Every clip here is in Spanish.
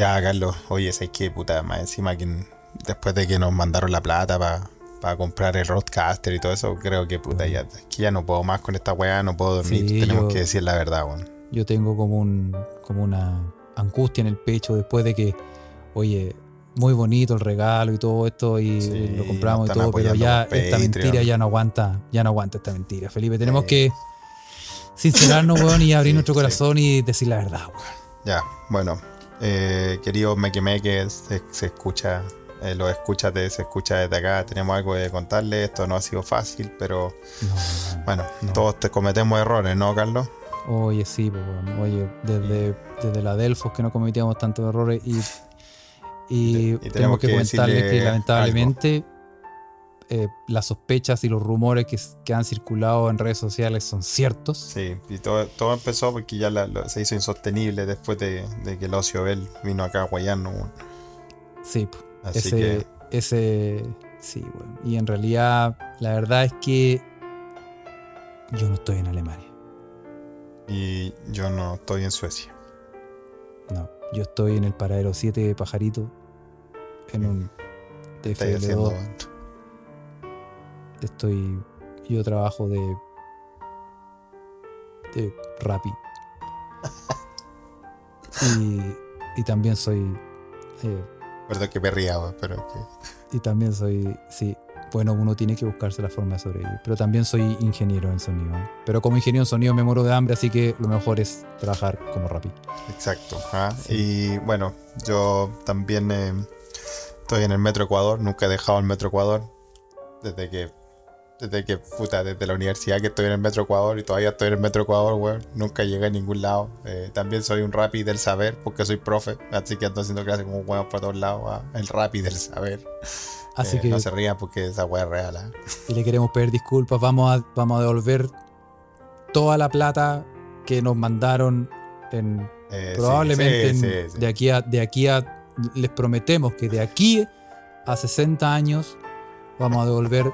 Ya, Carlos, oye, ¿sabes qué puta? Más encima que después de que nos mandaron la plata para comprar el roadcaster y todo eso, creo que puta, ya, que ya no puedo más con esta weá, no puedo dormir. Tenemos que decir la verdad, weón. Yo tengo como un como una angustia en el pecho después de que, oye, muy bonito el regalo y todo esto y lo compramos y todo, pero ya esta mentira ya no aguanta, ya no aguanta esta mentira. Felipe, tenemos que sincerarnos, weón, y abrir nuestro corazón y decir la verdad, weón. Ya, bueno, eh, querido Meque Meque, se, se escucha, eh, lo escucha, se escucha desde acá, tenemos algo que contarle, esto no ha sido fácil, pero bueno, todos te cometemos errores, ¿no, Carlos? Oye, sí, pues, oye, desde, desde la Delfos que no cometíamos tantos errores y, y, tenemos, que, comentarles que lamentablemente eh, las sospechas y los rumores que, han circulado en redes sociales son ciertos. Sí, y todo, todo empezó porque ya se hizo insostenible después de, que el Ocio Bell vino acá a Guayano. Sí, ese, ese, sí, bueno. Y en realidad, la verdad es que yo no estoy en Alemania. Y yo no estoy en Suecia. No, yo estoy en el paradero 7 de Pajarito, en un TFL2 estoy. Yo trabajo de. de Rappi. y, y también soy. Eh, Perdón que me pero que. Y también soy. Sí. Bueno, uno tiene que buscarse la forma de sobrevivir. Pero también soy ingeniero en sonido. Pero como ingeniero en sonido me muero de hambre, así que lo mejor es trabajar como Rappi. Exacto. ¿ah? Y bueno, yo también eh, estoy en el Metro Ecuador. Nunca he dejado el Metro Ecuador. Desde que desde que, puta, desde la universidad que estoy en el Metro Ecuador y todavía estoy en el Metro Ecuador, weón. Nunca llegué a ningún lado. Eh, también soy un rapi del saber porque soy profe. Así que ando haciendo clases como weón para todos lados. Ah, el rapi del saber. Así eh, que. No se rían porque esa weá es real. ¿ah? Y le queremos pedir disculpas. Vamos a, vamos a devolver toda la plata que nos mandaron en. Eh, probablemente de aquí a. De aquí a. Les prometemos que de aquí a 60 años vamos a devolver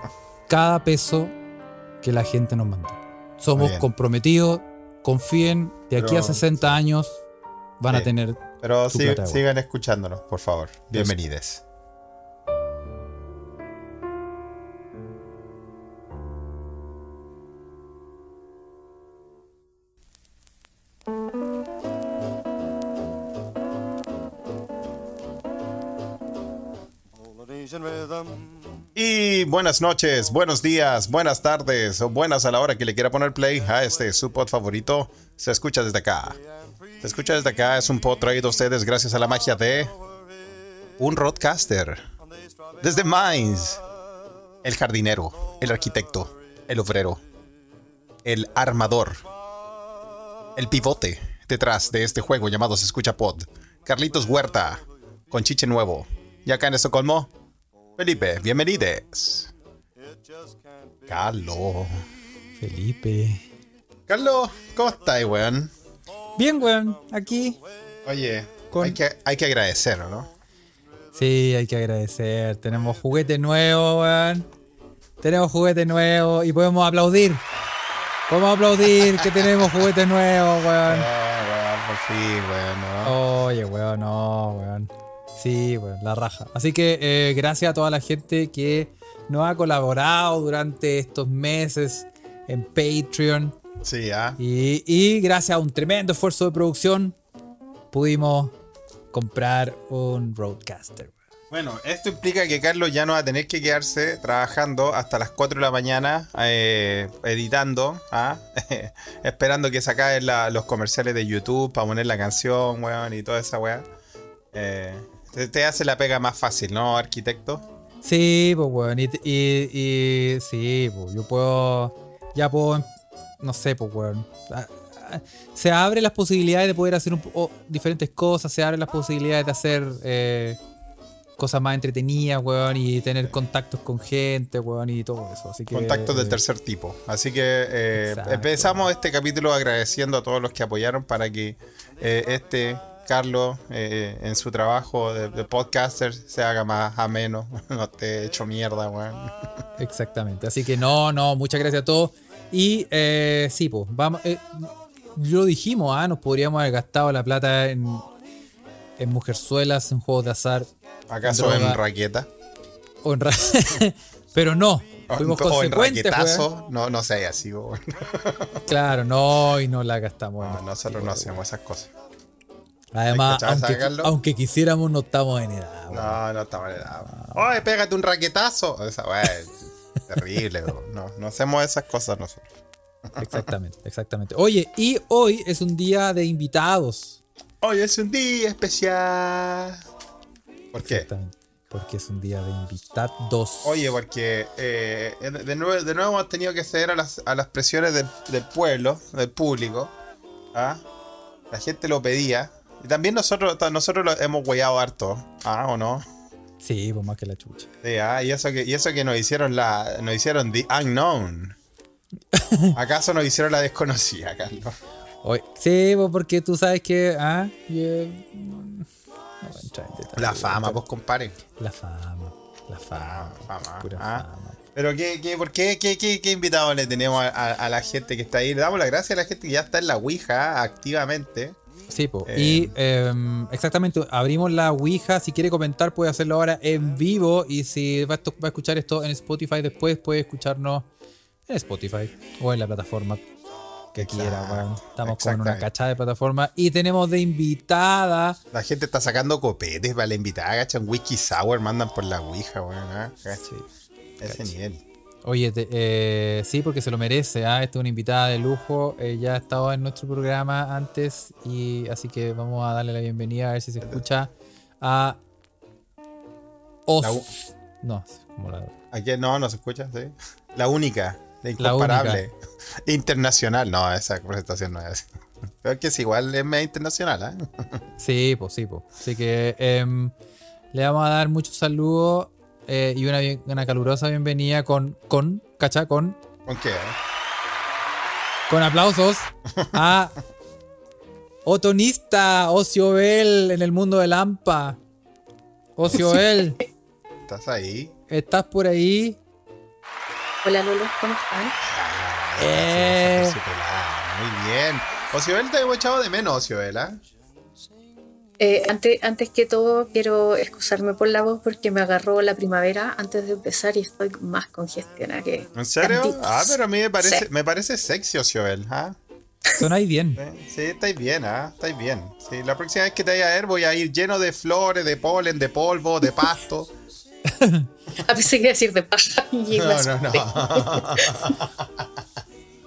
cada peso que la gente nos manda. Somos comprometidos, confíen, de aquí a 60 años van a tener. Pero sigan escuchándonos, por favor. Bienvenidos. Buenas noches, buenos días, buenas tardes o buenas a la hora que le quiera poner play a este su pod favorito. Se escucha desde acá. Se escucha desde acá. Es un pod traído a ustedes gracias a la magia de un roadcaster. Desde Mainz. El jardinero, el arquitecto, el obrero, el armador, el pivote detrás de este juego llamado Se Escucha Pod. Carlitos Huerta, con chiche nuevo. Y acá en Estocolmo, Felipe, bienvenidos. Carlos. Felipe. Carlos, ¿cómo estás, weón? Bien, weón, aquí. Oye, hay, que, hay que agradecer, ¿no? Sí, hay que agradecer. Tenemos juguete nuevo, weón. Tenemos juguete nuevo y podemos aplaudir. Podemos aplaudir que tenemos juguete nuevo, weón. Oh, weón, por fin, weón. Oye, weón, no, weón. Sí, bueno, la raja. Así que eh, gracias a toda la gente que nos ha colaborado durante estos meses en Patreon. Sí, ¿ah? y, gracias a un tremendo esfuerzo de producción pudimos comprar un Roadcaster. Bueno, esto implica que Carlos ya no va a tener que quedarse trabajando hasta las 4 de la mañana eh, editando, ¿ah? esperando que se acaben los comerciales de YouTube para poner la canción, weón, y toda esa weá. Eh, te, hace la pega más fácil, ¿no, arquitecto? Sí, pues, weón. Y, y, sí, pues, yo puedo. Ya puedo. No sé, pues, weón. Ah, ah, se abren las posibilidades de poder hacer diferentes cosas, se abren las posibilidades de hacer eh, cosas más entretenidas, weón, y tener contactos con gente, weón, y todo eso. Así que, contactos del tercer tipo. Así que eh, empezamos este capítulo agradeciendo a todos los que apoyaron para que eh, este Carlos eh, en su trabajo de, podcaster se haga más ameno, no esté hecho mierda, weón. Exactamente. Así que no, no, muchas gracias a todos. Y eh, sí, pues, vamos. Eh, lo dijimos, ¿ah? nos podríamos haber gastado la plata en, en mujerzuelas, en juegos de azar. ¿Acaso en, raqueta? O en Pero no. Fuimos o en. No, no sé, así. claro, no, y no la gastamos. No, nosotros no hacemos esas cosas. Además, aunque, quisiéramos, no estamos en edad. No, no estamos en edad. Oye, pégate un raquetazo. Esa, terrible, no, no hacemos esas cosas nosotros. Exactamente, exactamente. Oye, y hoy es un día de invitados. Hoy es un día especial. ¿Por qué? Porque es un día de invitados. Oye, porque eh, de, nuevo, de nuevo hemos tenido que ceder a las, a las presiones del, pueblo, del público. ¿ah? La gente lo pedía. Y también nosotros, nosotros lo hemos huellado harto. ¿Ah? ¿O no? Sí, pues más que la chucha. Sí, ah, y eso que, y eso que nos hicieron la. Nos hicieron The Unknown. ¿Acaso nos hicieron la desconocida, Carlos? sí, pues porque tú sabes que. Ah, la fama, pues compare. La fama, la fama. fama pura ah. fama. Pero ¿qué, qué, por qué, qué, qué, invitado le tenemos a, la gente que está ahí? Le damos las gracias a la gente que ya está en la Ouija activamente. Sí, pues. y em, exactamente, abrimos la Ouija. Si quiere comentar, puede hacerlo ahora en vivo. Y si va a escuchar esto en Spotify después, puede escucharnos en Spotify o en la plataforma que quiera, Estamos con una cachada de plataforma y tenemos de invitada. La gente está sacando copetes para la invitada, ¿cachai? Un whisky sour mandan por la Ouija, weón, ¿ah? Ese nivel. Oye, eh, sí, porque se lo merece. ¿ah? Esta es una invitada de lujo. ya ha estado en nuestro programa antes. y Así que vamos a darle la bienvenida a ver si se escucha a Os. No, como la. Aquí no, no se escucha, sí. La única. Incomparable. Internacional. No, esa presentación no es. Pero que es igual, es medio internacional, ¿eh? Sí, pues sí, pues. Así que em, le vamos a dar muchos saludos eh, y una, una, calurosa bienvenida con, con, ¿cacha? Con. ¿Con qué? Eh? Con aplausos a Otonista, Ociobel en el mundo del AMPA. Ociobel. ¿Estás ahí? ¿Estás por ahí? Hola Lolo, ¿cómo están? Eh. Muy bien. Ociobel te he echado de menos, Ociobel, ¿ah? Eh, antes, antes que todo, quiero excusarme por la voz porque me agarró la primavera antes de empezar y estoy más congestionada que. ¿En serio? Ah, pero a mí me parece, me parece sexy, Ociobel. ¿ah? Sonáis bien. Sí, estáis bien, ¿ah? Estáis bien. Sí, la próxima vez que te vaya a ver voy a ir lleno de flores, de polen, de polvo, de pasto. A veces que decir de paja. Y no, no, no.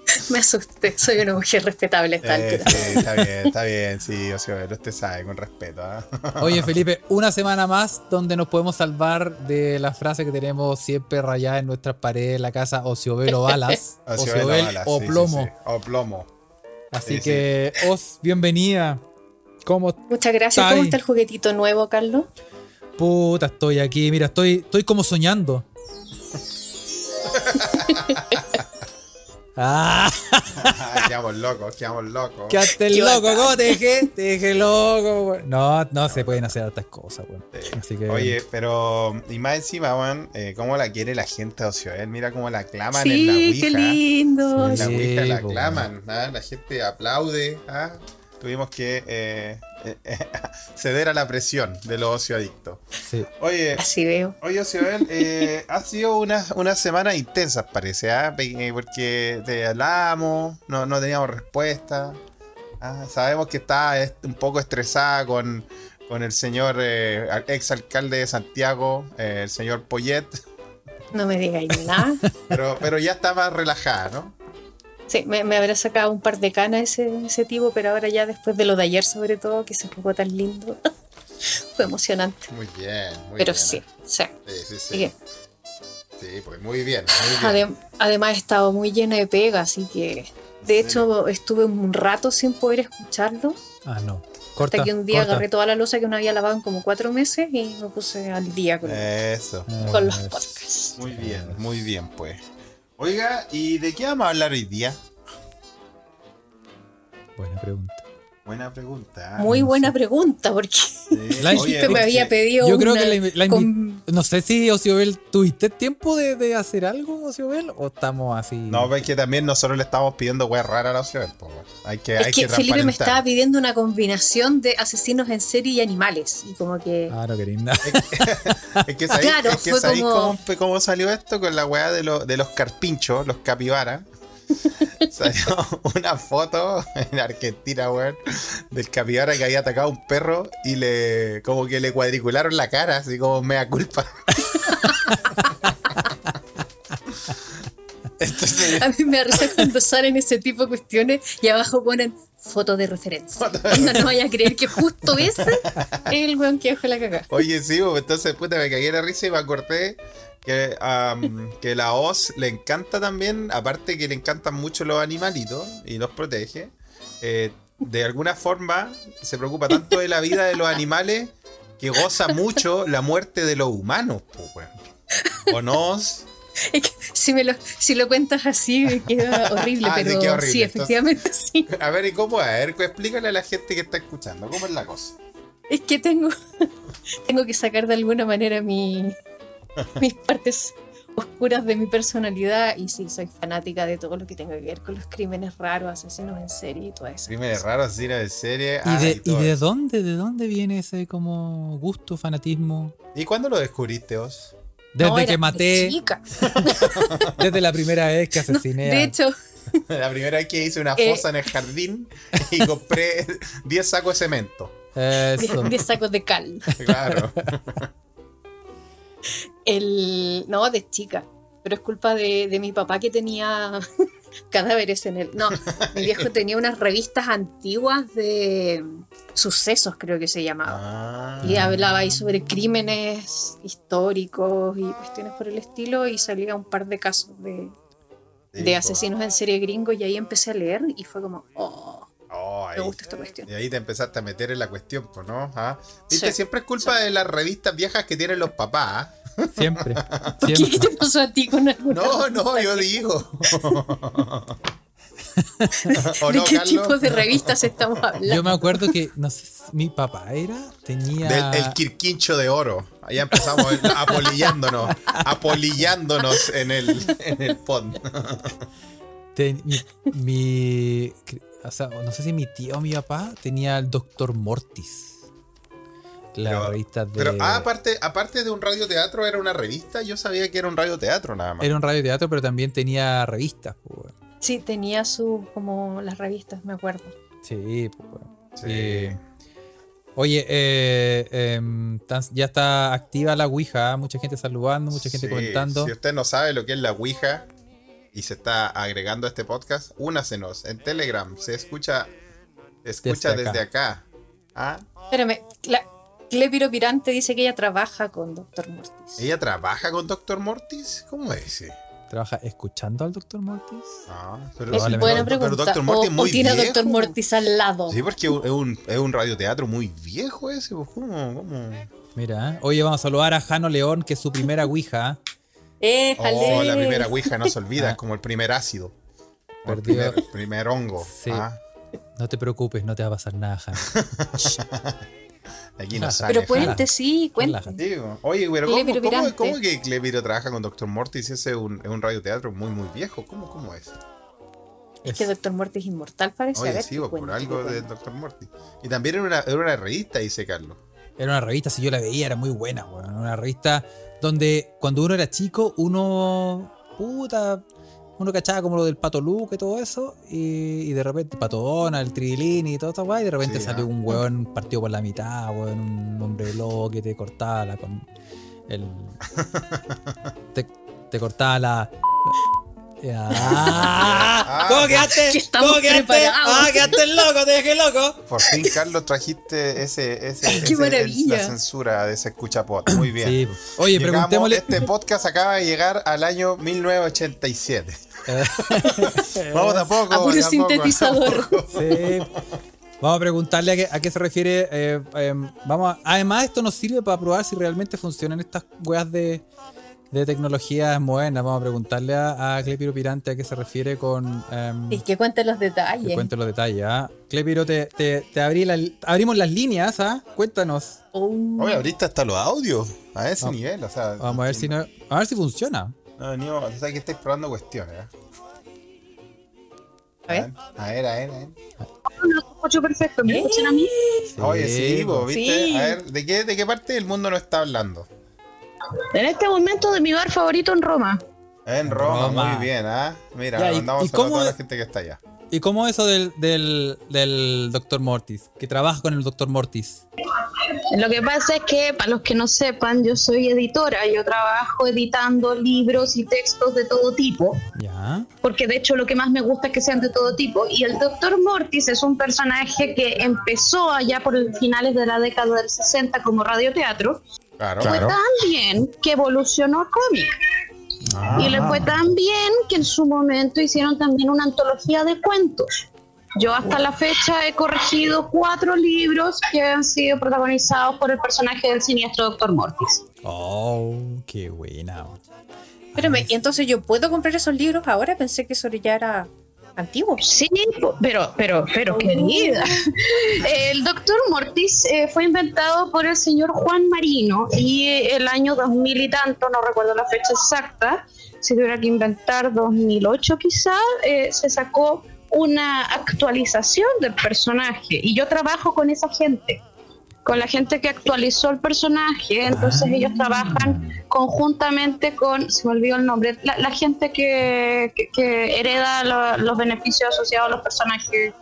me asusté. Soy una mujer respetable esta eh, Sí, está bien, está bien. Sí, Ociobelo, usted sabe, con respeto. ¿ah? Oye, Felipe, una semana más donde nos podemos salvar de la frase que tenemos siempre rayada en nuestras paredes en la casa: Ociobelo balas. Ociobel o plomo. O plomo. Así que, Os, bienvenida. ¿Cómo Muchas gracias. ¿Cómo está el juguetito nuevo, Carlos? Puta, estoy aquí. Mira, estoy, estoy como soñando. Ah. quedamos locos, quedamos locos. Quedaste el loco, ¿cómo te dejé? Te dejé loco, No, no se pueden hacer otras cosas. Así que... Oye, pero, y más encima, weón, eh, cómo la quiere la gente de Ocioel. Mira cómo la claman en la Ouija. qué lindo. en la Ouija la claman, ¿ah? la gente aplaude, ¿ah? Tuvimos que eh, ceder a la presión de los ocioadictos. Sí. Oye, así veo. Oye, Ociobel, eh, ha sido una, una semana intensa, parece, ¿ah? porque te hablamos, no, no teníamos respuesta. ¿ah? Sabemos que está un poco estresada con, con el señor eh, ex alcalde de Santiago, eh, el señor Poyet. No me digáis nada. pero, pero ya está más relajada, ¿no? Sí, me, me, habrá sacado un par de canas ese, ese tipo, pero ahora ya después de lo de ayer sobre todo, que se jugó tan lindo, fue emocionante. Muy bien, muy pero bien. sí, ¿eh? sí. Sí, sí, sí. pues muy bien. además he estado muy llena de pega, así que de hecho estuve un rato sin poder escucharlo. Ah, no. Corta, hasta que un día agarré toda la losa que no había lavado en como cuatro meses y me puse al día con, Eso. con los podcasts. Muy bien, muy bien, pues. Oiga, ¿y de qué vamos a hablar hoy día? Buena pregunta. Buena pregunta. Muy buena pregunta, porque me había pedido. Yo creo que la, No sé si Ociobel, ¿tuviste tiempo de, hacer algo, Ociobel? ¿O estamos así? No, es que también nosotros le estamos pidiendo weas raras a Ociobel. Hay que, es hay que, Felipe me estaba pidiendo una combinación de asesinos en serie y animales. Y como que. Claro, qué linda. es que sabéis, claro, es que cómo, cómo, salió esto con la wea de, de los carpinchos, los capibaras. Salió una foto en Argentina, weón, del capibara que había atacado a un perro y le como que le cuadricularon la cara, así como mea culpa. A mí me risa cuando salen ese tipo de cuestiones y abajo ponen foto de referencia. No, no vaya a creer que justo ese es el weón que dejó la caga. Oye, sí, entonces puta, me cagué la risa y me acordé que, que la Oz le encanta también, aparte que le encantan mucho los animalitos y los protege, eh, de alguna forma se preocupa tanto de la vida de los animales que goza mucho la muerte de los humanos, pues, ¿O no? si, me lo, si lo cuentas así me queda horrible, ah, pero sí, efectivamente sí. A ver, ¿y cómo? A ver, explícale a la gente que está escuchando, ¿cómo es la cosa? Es que tengo, tengo que sacar de alguna manera mi, mis partes oscuras de mi personalidad y sí, soy fanática de todo lo que tenga que ver con los crímenes raros, asesinos en serie y todo eso. Crímenes raros, asesinos en serie. ¿Y, ah, de, y, de dónde, de dónde viene ese como gusto, fanatismo? ¿Y cuándo lo descubriste vos? Desde que maté. desde la primera vez que asesiné. De hecho. La primera vez que hice una eh, fosa en el jardín y compré 10 sacos de cemento. 10 sacos de cal. Claro. El, no, de chica. Pero es culpa de, mi papá que tenía cadáveres en él. No, mi viejo tenía unas revistas antiguas de sucesos, creo que se llamaba. Ah. Y hablaba ahí sobre crímenes históricos y cuestiones por el estilo. Y salía un par de casos de, de asesinos en serie gringos. Y ahí empecé a leer y fue como, oh. Oh me gusta esta cuestión. Y ahí te empezaste a meter en la cuestión, pues, ¿no? ¿Ah? ¿Viste? Siempre es culpa de las revistas viejas que tienen los papás. ¿ah? Siempre. ¿Qué te pasó a ti con alguna? No, no, yo digo. ¿De qué tipo de revistas estamos hablando? Yo me acuerdo que, no sé, mi papá era, tenía... el Quirquincho de Oro. Allá empezamos apolillándonos, apolillándonos en el, en el pond. mi, o sea, no sé si mi tío o mi papá tenía el Doctor Mortis. La revista de. Pero ah, aparte, aparte de un radioteatro, ¿era una revista? Yo sabía que era un radioteatro nada más. Era un radioteatro, pero también tenía revistas. Pues, sí, tenía su. como las revistas, me acuerdo. Sí, pues. Sí. Oye, eh, em, ya está activa la Ouija, mucha gente saludando, mucha gente comentando. Si usted no sabe lo que es la Ouija y se está agregando a este podcast, únasenos en Telegram, se escucha, escucha desde, acá. ¿Ah? Espérame, la, Clepiro Pirante dice que ella trabaja con Doctor Mortis. ¿Ella trabaja con Doctor Mortis? ¿Cómo es? ¿Trabaja escuchando al Doctor Mortis? Ah, pero, es buena pregunta. Pero Doctor Mortis o, muy tiene a Doctor Mortis al lado. Sí, porque es un, es un radioteatro muy viejo ese. Pues, ¿Cómo? ¿Cómo? Mira, ¿eh? oye, vamos a saludar a Jano León, que es su primera Ouija. Eh, oh, la primera Ouija no se olvida, es ah. como el primer ácido. El primer, primer, hongo. Sí. Ah. No te preocupes, no te va a pasar nada. Aquí no sale. Pero cuente, sí, cuente. Oye, pero ¿cómo, cómo, que Cleviro trabaja con Doctor Mortis? Ese es un, es un radioteatro muy, muy viejo. ¿Cómo, cómo es? Es que Doctor Mortis es inmortal, parece. Oye, sí, por algo de Doctor Mortis. Y también era una, era una revista, dice Carlos. Era una revista, si yo la veía, era muy buena, Una revista donde cuando uno era chico, uno. Puta uno cachaba como lo del Pato Luke y todo eso, y, de repente Pato el Trilini y todo eso, y de repente salió un hueón partido por la mitad, weón, un hombre loco que te cortaba la con el. te, te cortaba la. Ah, ¿Cómo quedaste? ¿Cómo quedaste? Ah, quedaste loco, te dejé loco. Por fin, Carlos, trajiste ese, ese, Qué maravilla. la censura de ese escucha pod. Muy bien. Sí. Oye, preguntémosle. Este podcast acaba de llegar al año 1987. Vamos a poco. A puro sintetizador. Vamos a preguntarle a qué, se refiere. Eh, em, vamos además, esto nos sirve para probar si realmente funcionan estas weas de, de tecnología moderna. Vamos a preguntarle a, a Clepiro Pirante a qué se refiere con. Um, y que cuente los detalles. Que cuente los detalles. ¿ah? Clepiro, te, te, te abrí la, abrimos las líneas, ¿ah? Cuéntanos. Oh. Oye, abriste hasta los audios a ese nivel. O sea, vamos a ver, si no, a ver si funciona. No, ni o sea, que estáis probando cuestiones. ¿eh? A ver. A ver, a ver, a ver. No escucho perfecto, ¿me escuchan a mí? Oye, sí, vos, ¿viste? A ver, ¿de qué, ¿de qué parte del mundo no está hablando? En este momento de mi bar favorito en Roma. En Roma, muy bien, ¿ah? Mira, mandamos a toda la gente que está allá. ¿Y cómo eso del, del, del Dr. Mortis? Que trabaja con el Dr. Mortis. Lo que pasa es que, para los que no sepan, yo soy editora. Yo trabajo editando libros y textos de todo tipo. Ya. Porque de hecho lo que más me gusta es que sean de todo tipo. Y el Dr. Mortis es un personaje que empezó allá por finales de la década del 60 como radioteatro. Claro, fue tan bien que evolucionó a cómic. Y le fue tan bien que en su momento hicieron también una antología de cuentos. Yo hasta la fecha he corregido cuatro libros que han sido protagonizados por el personaje del siniestro Doctor Mortis. Oh, qué buena. Espérame, ¿y entonces yo puedo comprar esos libros ahora? Pensé que eso ya era antiguo. Sí, pero, pero, pero, querida. El doctor Mortis eh, fue inventado por el señor Juan Marino y eh, el año 2000 y tanto, no recuerdo la fecha exacta, si tuviera que inventar 2008 quizá, eh, se sacó una actualización del personaje y yo trabajo con esa gente con la gente que actualizó el personaje, entonces ah. ellos trabajan conjuntamente con, se me olvidó el nombre, la, gente que, que, hereda los beneficios asociados a los personajes.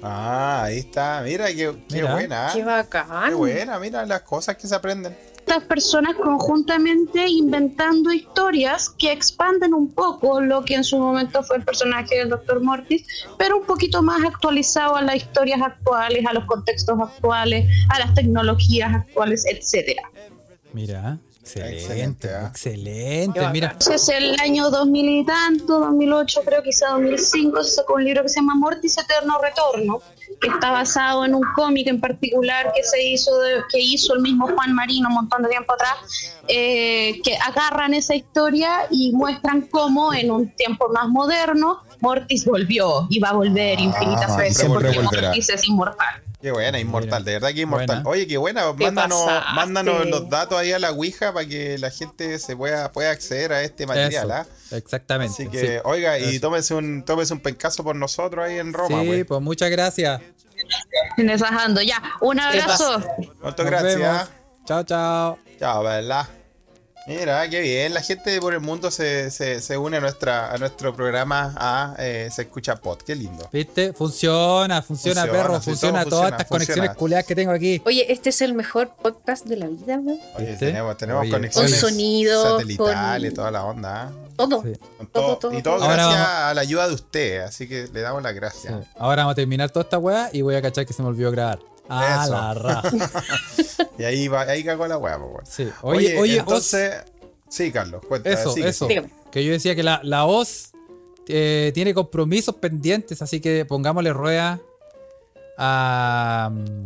Ah, ahí está, mira, qué, qué buena. Qué bacán. Qué buena, mira las cosas que se aprenden estas personas conjuntamente inventando historias que expanden un poco lo que en su momento fue el personaje del Dr. Mortis, pero un poquito más actualizado a las historias actuales, a los contextos actuales, a las tecnologías actuales, etcétera. Mira, Excelente, excelente, ¿eh? mira. Es el año 2000 y tanto, 2008, creo quizá 2005, se sacó un libro que se llama Mortis Eterno Retorno, que está basado en un cómic en particular que se hizo, que hizo el mismo Juan Marino un montón de tiempo atrás, eh, que agarran esa historia y muestran cómo en un tiempo más moderno Mortis volvió y va a volver infinitas ah, veces porque Mortis es inmortal. Qué buena, inmortal, de verdad que inmortal. Oye, qué buena, mándanos, mándanos los datos ahí a la Ouija para que la gente se pueda, pueda acceder a este material. ¿ah? Exactamente. Así que, oiga, y tómese un, tómese un pencazo por nosotros ahí en Roma. Sí, pues, pues muchas gracias. Ensajando, ya. Un abrazo. Muchas gracias. Chao, chao. Chao, ¿verdad? Mira, qué bien. La gente por el mundo se, se, une a, nuestra, a nuestro programa a eh, Se Escucha Pod. Qué lindo. ¿Viste? Funciona, funciona, perro. Funciona, todas estas conexiones culeadas que tengo aquí. Oye, este es el mejor podcast de la vida, ¿no? Oye, tenemos, tenemos conexiones con sonido, satelital y toda la onda. ¿eh? Todo. todo, todo, Y todo gracias a la ayuda de usted. Así que le damos las gracias. Ahora vamos a terminar toda esta weá y voy a cachar que se me olvidó grabar. Ah, la raja. y ahí, va, ahí cagó la weá, pues. Sí. Oye, oye, entonces. Sí, Carlos, cuenta. Eso, eso. Que yo decía que la, la OS eh, tiene compromisos pendientes, así que pongámosle rueda a, mm,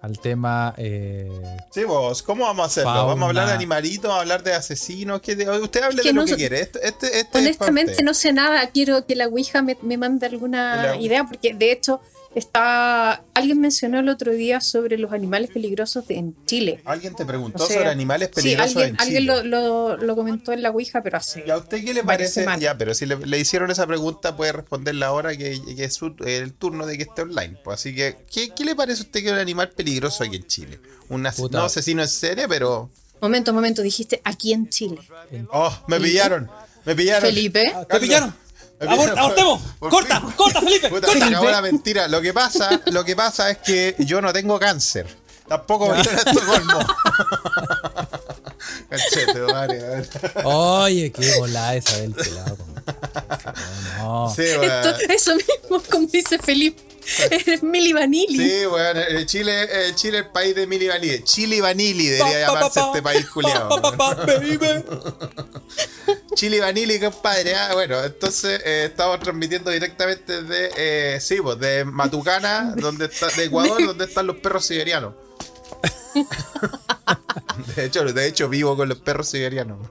al tema. Eh, sí, vos, ¿cómo vamos a hacerlo? ¿Vamos a hablar de animalitos, a hablar de asesinos? Que usted hable de lo que quiere. Este, este, este honestamente, no sé nada. Quiero que la Ouija me, me mande alguna idea, porque de hecho Está, alguien mencionó el otro día sobre los animales peligrosos en Chile. Alguien te preguntó sobre animales peligrosos alguien, en Chile. Alguien lo, lo, comentó en la Ouija, pero hace. ¿Y a usted qué le parece? Ya, pero si le, hicieron esa pregunta, puede responderla ahora que, que es el turno de que esté online. Pues así que, ¿qué, ¿qué, le parece a usted que es un animal peligroso aquí en Chile? Un no asesino en serie, pero. Momento, momento, dijiste aquí en Chile. Oh, me pillaron. Me pillaron. Felipe. ¿Te pillaron? ¡Abortemos! ¡Corta! ¡Corta, Felipe! corta. Se acabó la mentira. Lo que, pasa, lo que pasa es que yo no tengo cáncer. Tampoco me en Estocolmo. Cachete, vale, Oye, qué volada esa del pelado. No. Sí, Esto, eso mismo, como dice Felipe. Eres Mili Vanilli. Sí, bueno, Chile, eh, Chile es el país de Mili Vanilli. Chile Vanilli debería llamarse este país culiado. Chile Vanilli, compadre. Ah, bueno, entonces eh, estamos transmitiendo directamente de, eh, sí, pues, de Matucana, donde está, de Ecuador, donde están los perros siberianos. De hecho, de hecho, vivo con los perros siberianos.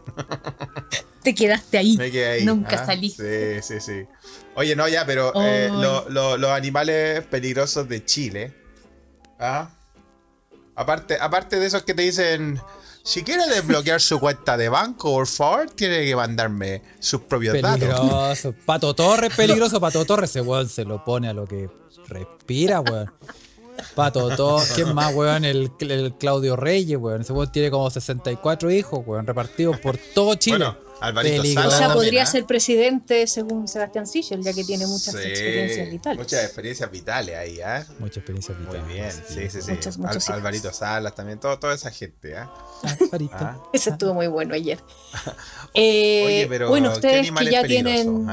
Te quedaste ahí. Me quedé ahí. Nunca ah, saliste. Sí, sí, sí. Oye, no, ya, pero eh, los animales peligrosos de Chile. ¿ah? Aparte, aparte de esos que te dicen. Si quiere desbloquear su cuenta de banco, por favor, tiene que mandarme sus propios peligroso. datos. Pato Torres, peligroso. Pato Torres, ese weón se lo pone a lo que respira, weón. Pato Torres, ¿quién más, weón? El, Claudio Reyes, weón. Ese weón tiene como 64 hijos, weón, repartidos por todo Chile. Alvarito O sea, podría ¿ah? ser presidente según Sebastián Sichel, ya que tiene muchas experiencias vitales. Muchas experiencias vitales ahí, ¿ah? Muchas experiencias vitales. Muy bien, sí, sí, sí. Alvarito Salas también, todo, toda esa gente, ¿ah? Alvarito. ¿Ah? Ese estuvo muy bueno ayer. eh, Oye, pero bueno, ustedes que ya tienen.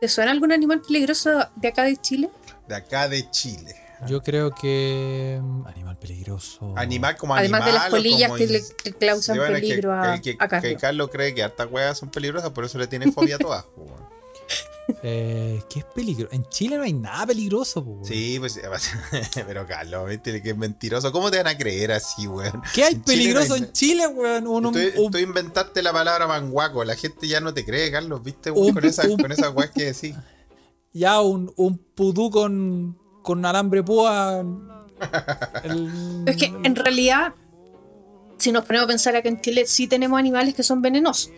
¿Te suena algún animal peligroso de acá de Chile? De acá de Chile. Yo creo que. Mm, animal peligroso. Animal como Además animal. Además de las polillas que le causan peligro a, que, que, Carlos cree que hartas huevas son peligrosas, por eso le tiene fobia a todas. eh, ¿Qué es peligroso? En Chile no hay nada peligroso, Sí, pues, pero Carlos, viste que es mentiroso. ¿Cómo te van a creer así, weón? ¿Qué hay peligroso en Chile, weón? Un, tú, inventaste la palabra manguaco, la gente ya no te cree, Carlos, viste, con, esas, con esas weas que decís. Ya, un, un pudú con con alambre púa. Es que en realidad, si nos ponemos a pensar acá en Chile, sí tenemos animales que son venenosos.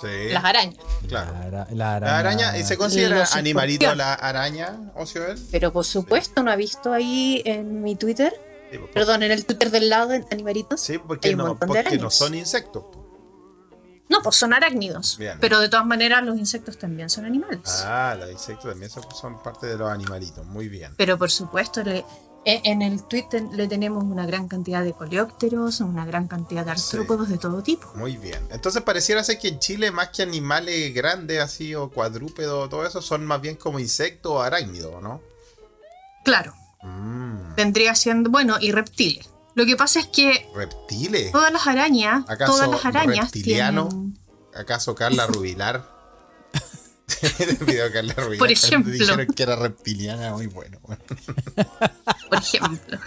Sí. Las arañas. Claro. La, araña. ¿y se considera animalito la araña, Ocioel? Pero por supuesto, ¿no ha visto ahí en mi Twitter? Pues, Perdón, en el Twitter del lado, en animalitos. Sí, porque, no, porque no son insectos. No, pues son arácnidos. Pero de todas maneras los insectos también son animales. Ah, los insectos también son, parte de los animalitos. Muy bien. Pero por supuesto, e, en el Twitter le tenemos una gran cantidad de coleópteros, una gran cantidad de artrópodos de todo tipo. Muy bien. Entonces pareciera ser que en Chile más que animales grandes así o cuadrúpedos, todo eso son más bien como insectos o arácnidos, ¿no? Claro. Mm. Vendría siendo, bueno, y reptiles. Lo que pasa es que. ¿Reptiles? Todas las arañas. todas las arañas. Reptiliano? ¿Acaso Carla Rubilar? Carla Rubilar. Por ejemplo. Dijeron que era reptiliana, muy bueno. Por ejemplo.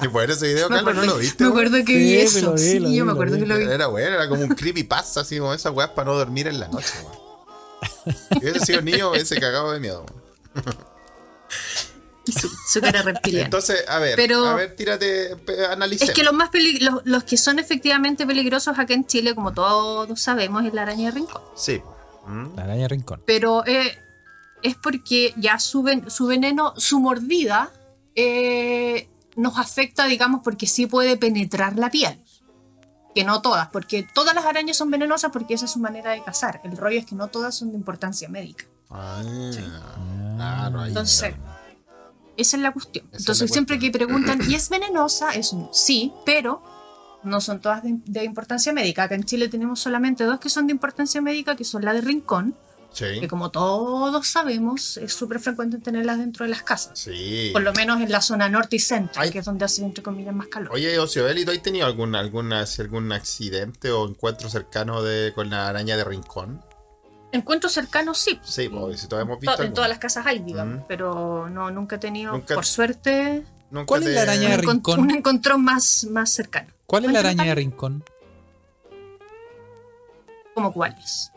Y bueno, ese video, Carla, ¿no lo viste? Me acuerdo que vi eso. sí, yo me acuerdo que lo vi. Era bueno, era como un creepypasta, así como esas weas para no dormir en la noche, weón. Si hubiese sido niño, hubiese cagado de miedo, weón su, cara reptiliana. Entonces, a ver, a ver, tírate, analicemos. Es que los más los, que son efectivamente peligrosos acá en Chile, como todos sabemos, es la araña de rincón. Sí. Mm. La araña de rincón. Pero eh, es porque ya su, su, veneno, su mordida, eh, nos afecta, digamos, porque sí puede penetrar la piel. Que no todas, porque todas las arañas son venenosas porque esa es su manera de cazar. El rollo es que no todas son de importancia médica. Ah, claro, Entonces, esa es la cuestión. Entonces, siempre que preguntan, ¿y es venenosa? Es un sí, pero no son todas de, importancia médica. Acá en Chile tenemos solamente dos que son de importancia médica, que son la de rincón, que como todos sabemos, es súper frecuente tenerlas dentro de las casas. Sí. Por lo menos en la zona norte y centro, que es donde hace, entre comillas, más calor. Oye, Ociobel, ¿tú has tenido algún, alguna, algún accidente o encuentro cercano de, con la araña de rincón? Encuentros cercanos sí. Sí, pues, si todos hemos visto. En todas las casas hay, digamos. Mm. Pero no, nunca he tenido, por suerte. ¿Cuál es la araña de rincón? Un encontrón más, más cercano. ¿Cuál es la araña de rincón? ¿Cómo cuál es?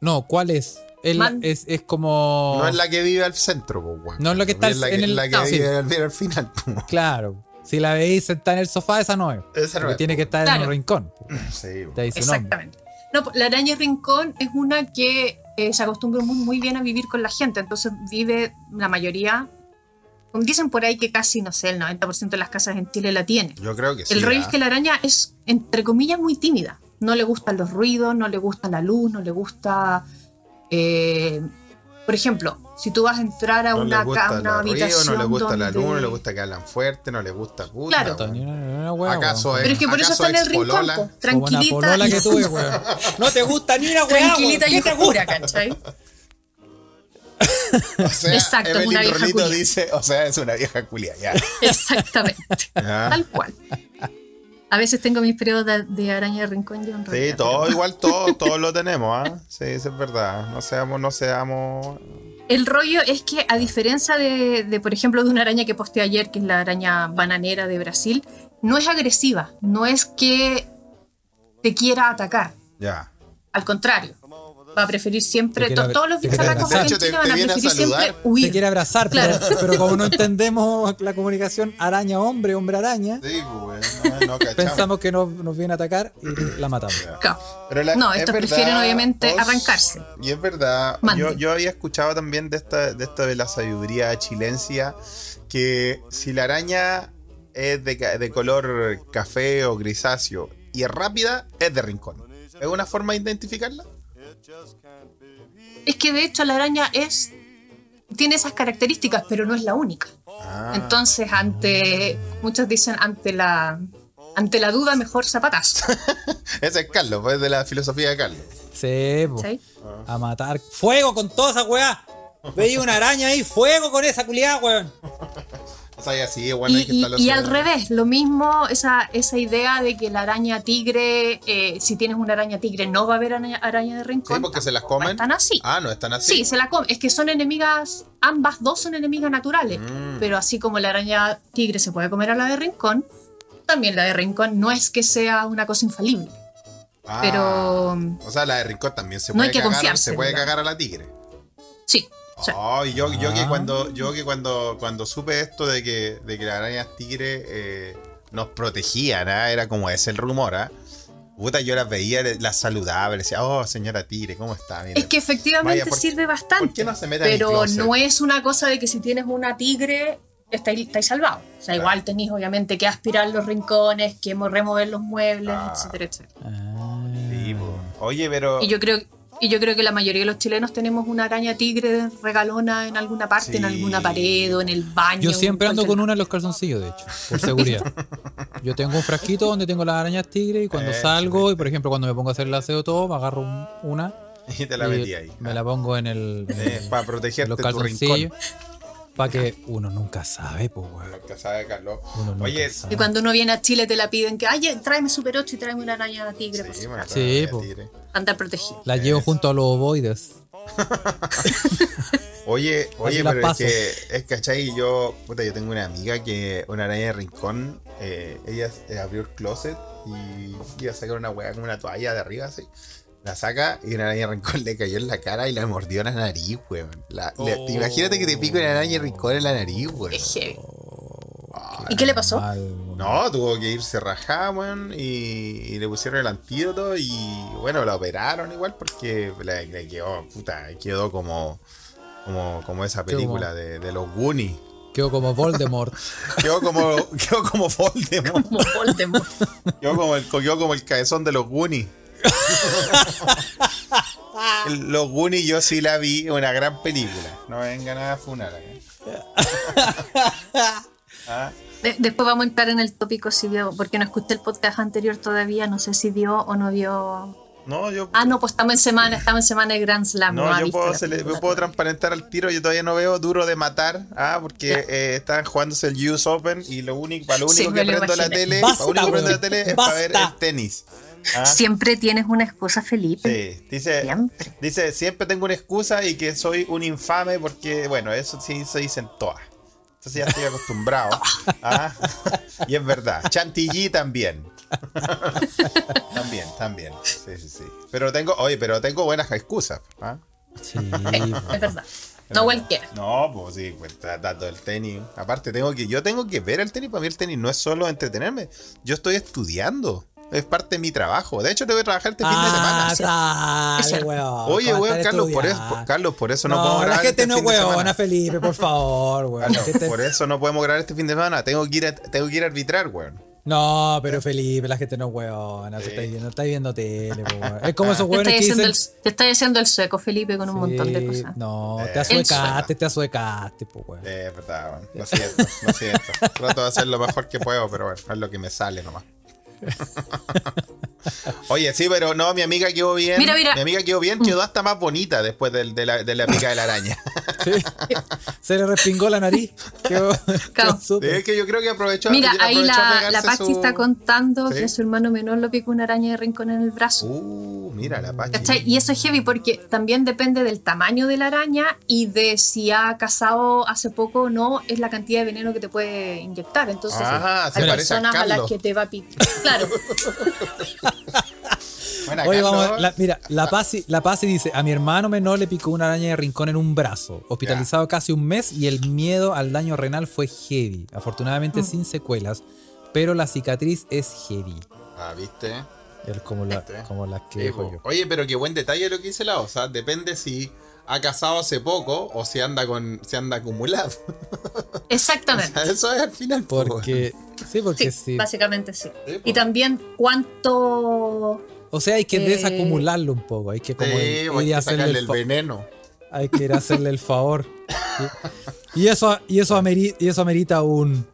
No, ¿cuál es? es, es, como. No es la que vive al centro, pues, No es lo que está la en el. La que vive al, final. Claro. Si la veis sentada en el sofá, esa no es. Esa no es. tiene que estar en un rincón. Sí. Exactamente. No, la araña rincón es una que eh, se acostumbra muy, muy bien a vivir con la gente, entonces vive la mayoría. Dicen por ahí que casi, no sé, el 90% de las casas en Chile la tienen. Yo creo que sí. El rollo es ¿ah? que la araña es, entre comillas, muy tímida. No le gustan los ruidos, no le gusta la luz, no le gusta eh, por ejemplo, si tú vas a entrar a una, una habitación. no le gusta la luz, no le gusta que hablan fuerte, no le gusta puta. Claro. ¿Acaso Pero es que por eso está en el rincón, tranquilita. que tuve, No te gusta ni una weá. Tranquilita y oscura, ¿cachai? O sea, Exacto, es una vieja culia. dice, o sea, es una vieja culia, ya. Exactamente. Tal cual. A veces tengo mis periodos de, araña de rincón. Yo sí, todo igual, todo, lo tenemos, ¿ah? Sí, eso es verdad. No seamos, no seamos. El rollo es que, a diferencia de, por ejemplo, de una araña que posteé ayer, que es la araña bananera de Brasil, no es agresiva, no es que te quiera atacar. Ya. Al contrario, va a preferir siempre, todos los bicharracos en Chile van a preferir siempre huir. Te quiere abrazar, claro. pero, como no entendemos la comunicación araña-hombre, hombre-araña, sí, pues, no, pensamos que nos, nos, viene a atacar y la matamos. no, estos prefieren obviamente arrancarse. Y es verdad, yo, yo, había escuchado también de esta, de esta de la sabiduría chilencia que si la araña es de, de color café o grisáceo y es rápida, es de rincón. ¿Es una forma de identificarla? Es que de hecho la araña es tiene esas características, pero no es la única. Ah. Entonces, ante muchos dicen ante la ante la duda mejor zapatazo. Ese es Carlos, pues de la filosofía de Carlos. Sí, a matar. Fuego con toda esa weá. Veía una araña ahí, fuego con esa culiada, weón y, al revés, lo mismo, esa, esa idea de que la araña tigre, eh, si tienes una araña tigre, no va a haber araña, de rincón. Sí, porque se las comen. están así. Ah, no están así. Sí, se la comen. Es que son enemigas, ambas dos son enemigas naturales. Mm. Pero así como la araña tigre se puede comer a la de rincón, también la de rincón no es que sea una cosa infalible. Ah, pero. O sea, la de rincón también se puede, cagar, se puede cagar a la tigre. Sí. Oh, yo, yo que ah. cuando, yo que cuando, cuando supe esto de que, de que las arañas tigre eh, nos protegían, ¿ah? era como ese el rumor, ¿ah? Puta, yo las veía, las saludaba, le decía, oh, señora Tigre, ¿cómo está? es que efectivamente sirve bastante. no se pero no es una cosa de que si tienes una tigre, estáis, estáis salvados. O sea, igual tenéis obviamente que aspirar los rincones, que remover los muebles, etcétera, etcétera. sí, Oye, pero. Y yo creo que y yo creo que la mayoría de los chilenos tenemos una araña tigre regalona en alguna parte, en alguna pared o en el baño. Yo siempre ando con una en los calzoncillos, de hecho, por seguridad. Yo tengo un frasquito donde tengo las arañas tigre y cuando eh, salgo, y por ejemplo cuando me pongo a hacer el aseo todo, me agarro una. Y te la metí ahí. Me la pongo en el. Eh, para protegerte los calzoncillos. Para que uno nunca sabe, pues, Nunca sabe, Carlos. Oye, y cuando uno viene a Chile te la piden que, ay, tráeme Super 8 y tráeme una araña tigre. Sí, pues, sí pues. Andar protegido. La llevo junto a los ovoides. oye, oye, pero es que, es cachai, yo, puta, yo tengo una amiga que, una araña de rincón, eh, ella eh, abrió el closet y iba a sacar una hueá con una toalla de arriba, así. La saca y una araña rincón le cayó en la cara y la mordió en la nariz, weón. imagínate que te pico una araña rincón en la nariz, weón. ¿Y qué le pasó? No, tuvo que irse rajada, weón, y, le pusieron el antídoto y bueno, la operaron igual porque le, quedó, puta, quedó como, como, como esa película de, de, los Goonies. Quedó como Voldemort. quedó como, quedó como Voldemort. Como Voldemort. quedó como el, quedó como el cabezón de los Goonies. Los Goonies yo sí la vi, una gran película. No vengan a funar ¿Ah? después vamos a entrar en el tópico si vio, porque no escuché el podcast anterior todavía, no sé si vio o no vio. No, yo. Ah, no, pues estamos en semana, estamos en semana de Grand Slam. No, yo puedo, puedo, transparentar al tiro, yo todavía no veo duro de matar, ah, porque eh, están jugándose el US Open y lo único, para lo único que prendo la tele, para lo único que prendo la tele es para ver el tenis. ¿Ah? Siempre tienes una excusa, Felipe. Sí, dice siempre. dice, siempre tengo una excusa y que soy un infame porque, bueno, eso sí se dicen todas. Entonces ya estoy acostumbrado. ¿ah? Y es verdad. Chantilly también. también, también. Sí, sí, sí. Pero tengo, oye, pero tengo buenas excusas. ¿ah? Sí, es verdad. No cualquiera. No, pues sí, pues tratando el tenis. Aparte, tengo que, yo tengo que ver el tenis. Para mí el tenis no es solo entretenerme. Yo estoy estudiando. Es parte de mi trabajo. De hecho, tengo que trabajar este fin de semana. Dale, weón, Oye, weón, Carlos por, eso, Carlos, por eso no, podemos grabar. La gente este no es weón, Felipe, por favor, weón. por eso no podemos grabar este fin de semana. Tengo que ir a, tengo que ir a arbitrar, weón. No, pero Felipe, la gente no es weón. No está viendo, está viendo tele, weón. Es como esos weones que dicen... te está diciendo el sueco, Felipe, con un montón de cosas. No, te asuecaste, te asuecaste, pues, weón. Es verdad, weón. Lo siento, lo siento. Trato de hacer lo mejor que puedo, pero bueno, es lo que me sale nomás. Oye, sí, pero no, mi amiga quedó bien. Mira, mira. Mi amiga quedó bien, quedó hasta más bonita después de, la, de la pica de la araña. Se le respingó la nariz. es que yo creo que aprovechó. Mira, ahí la, la Pachi está contando que su hermano menor lo picó una araña de rincón en el brazo. Uh, mira la Pachi. Y eso es heavy porque también depende del tamaño de la araña y de si ha cazado hace poco o no, es la cantidad de veneno que te puede inyectar. Entonces, hay personas a, las que te va a picar. Claro. Oye, vamos, la, mira, la Pasi, la dice, a mi hermano menor le picó una araña de rincón en un brazo, hospitalizado casi un mes y el miedo al daño renal fue heavy, afortunadamente mm. sin secuelas, pero la cicatriz es heavy. Ah, ¿viste? como, la, como las que yo. Oye, pero qué buen detalle lo que dice la sea, Depende si ha casado hace poco o si anda con si anda acumulado. Exactamente. eso es al final. Porque sí, porque sí. Básicamente sí. Y también cuánto o sea, hay que eh, desacumularlo un poco. Hay que como ir, hacerle el, veneno. Hay que ir a hacerle el favor. y, eso, y, eso amerita, y eso amerita un.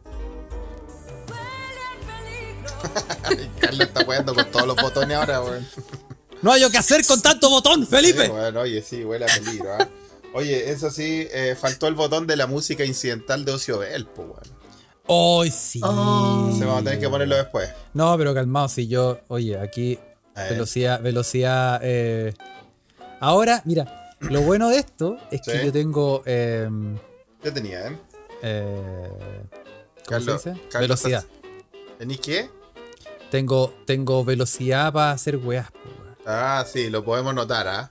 Carlos está jugando con todos los botones ahora, weón. No hay que hacer con tanto botón, Felipe. bueno, oye, sí, huele a peligro, ¿eh? Oye, eso sí, eh, faltó el botón de la música incidental de Ocio Bell, pues, weón. Hoy sí. Oh. Se va a tener que ponerlo después. No, pero calmado, si yo, oye, aquí Velocidad, velocidad. Eh. Ahora, mira, lo bueno de esto es que yo tengo. Eh, ¿Qué tenía, eh? eh ¿Cómo se dice? velocidad. ¿Tenís qué? Tengo, tengo velocidad para hacer weas. Ah, sí, lo podemos notar, ¿ah?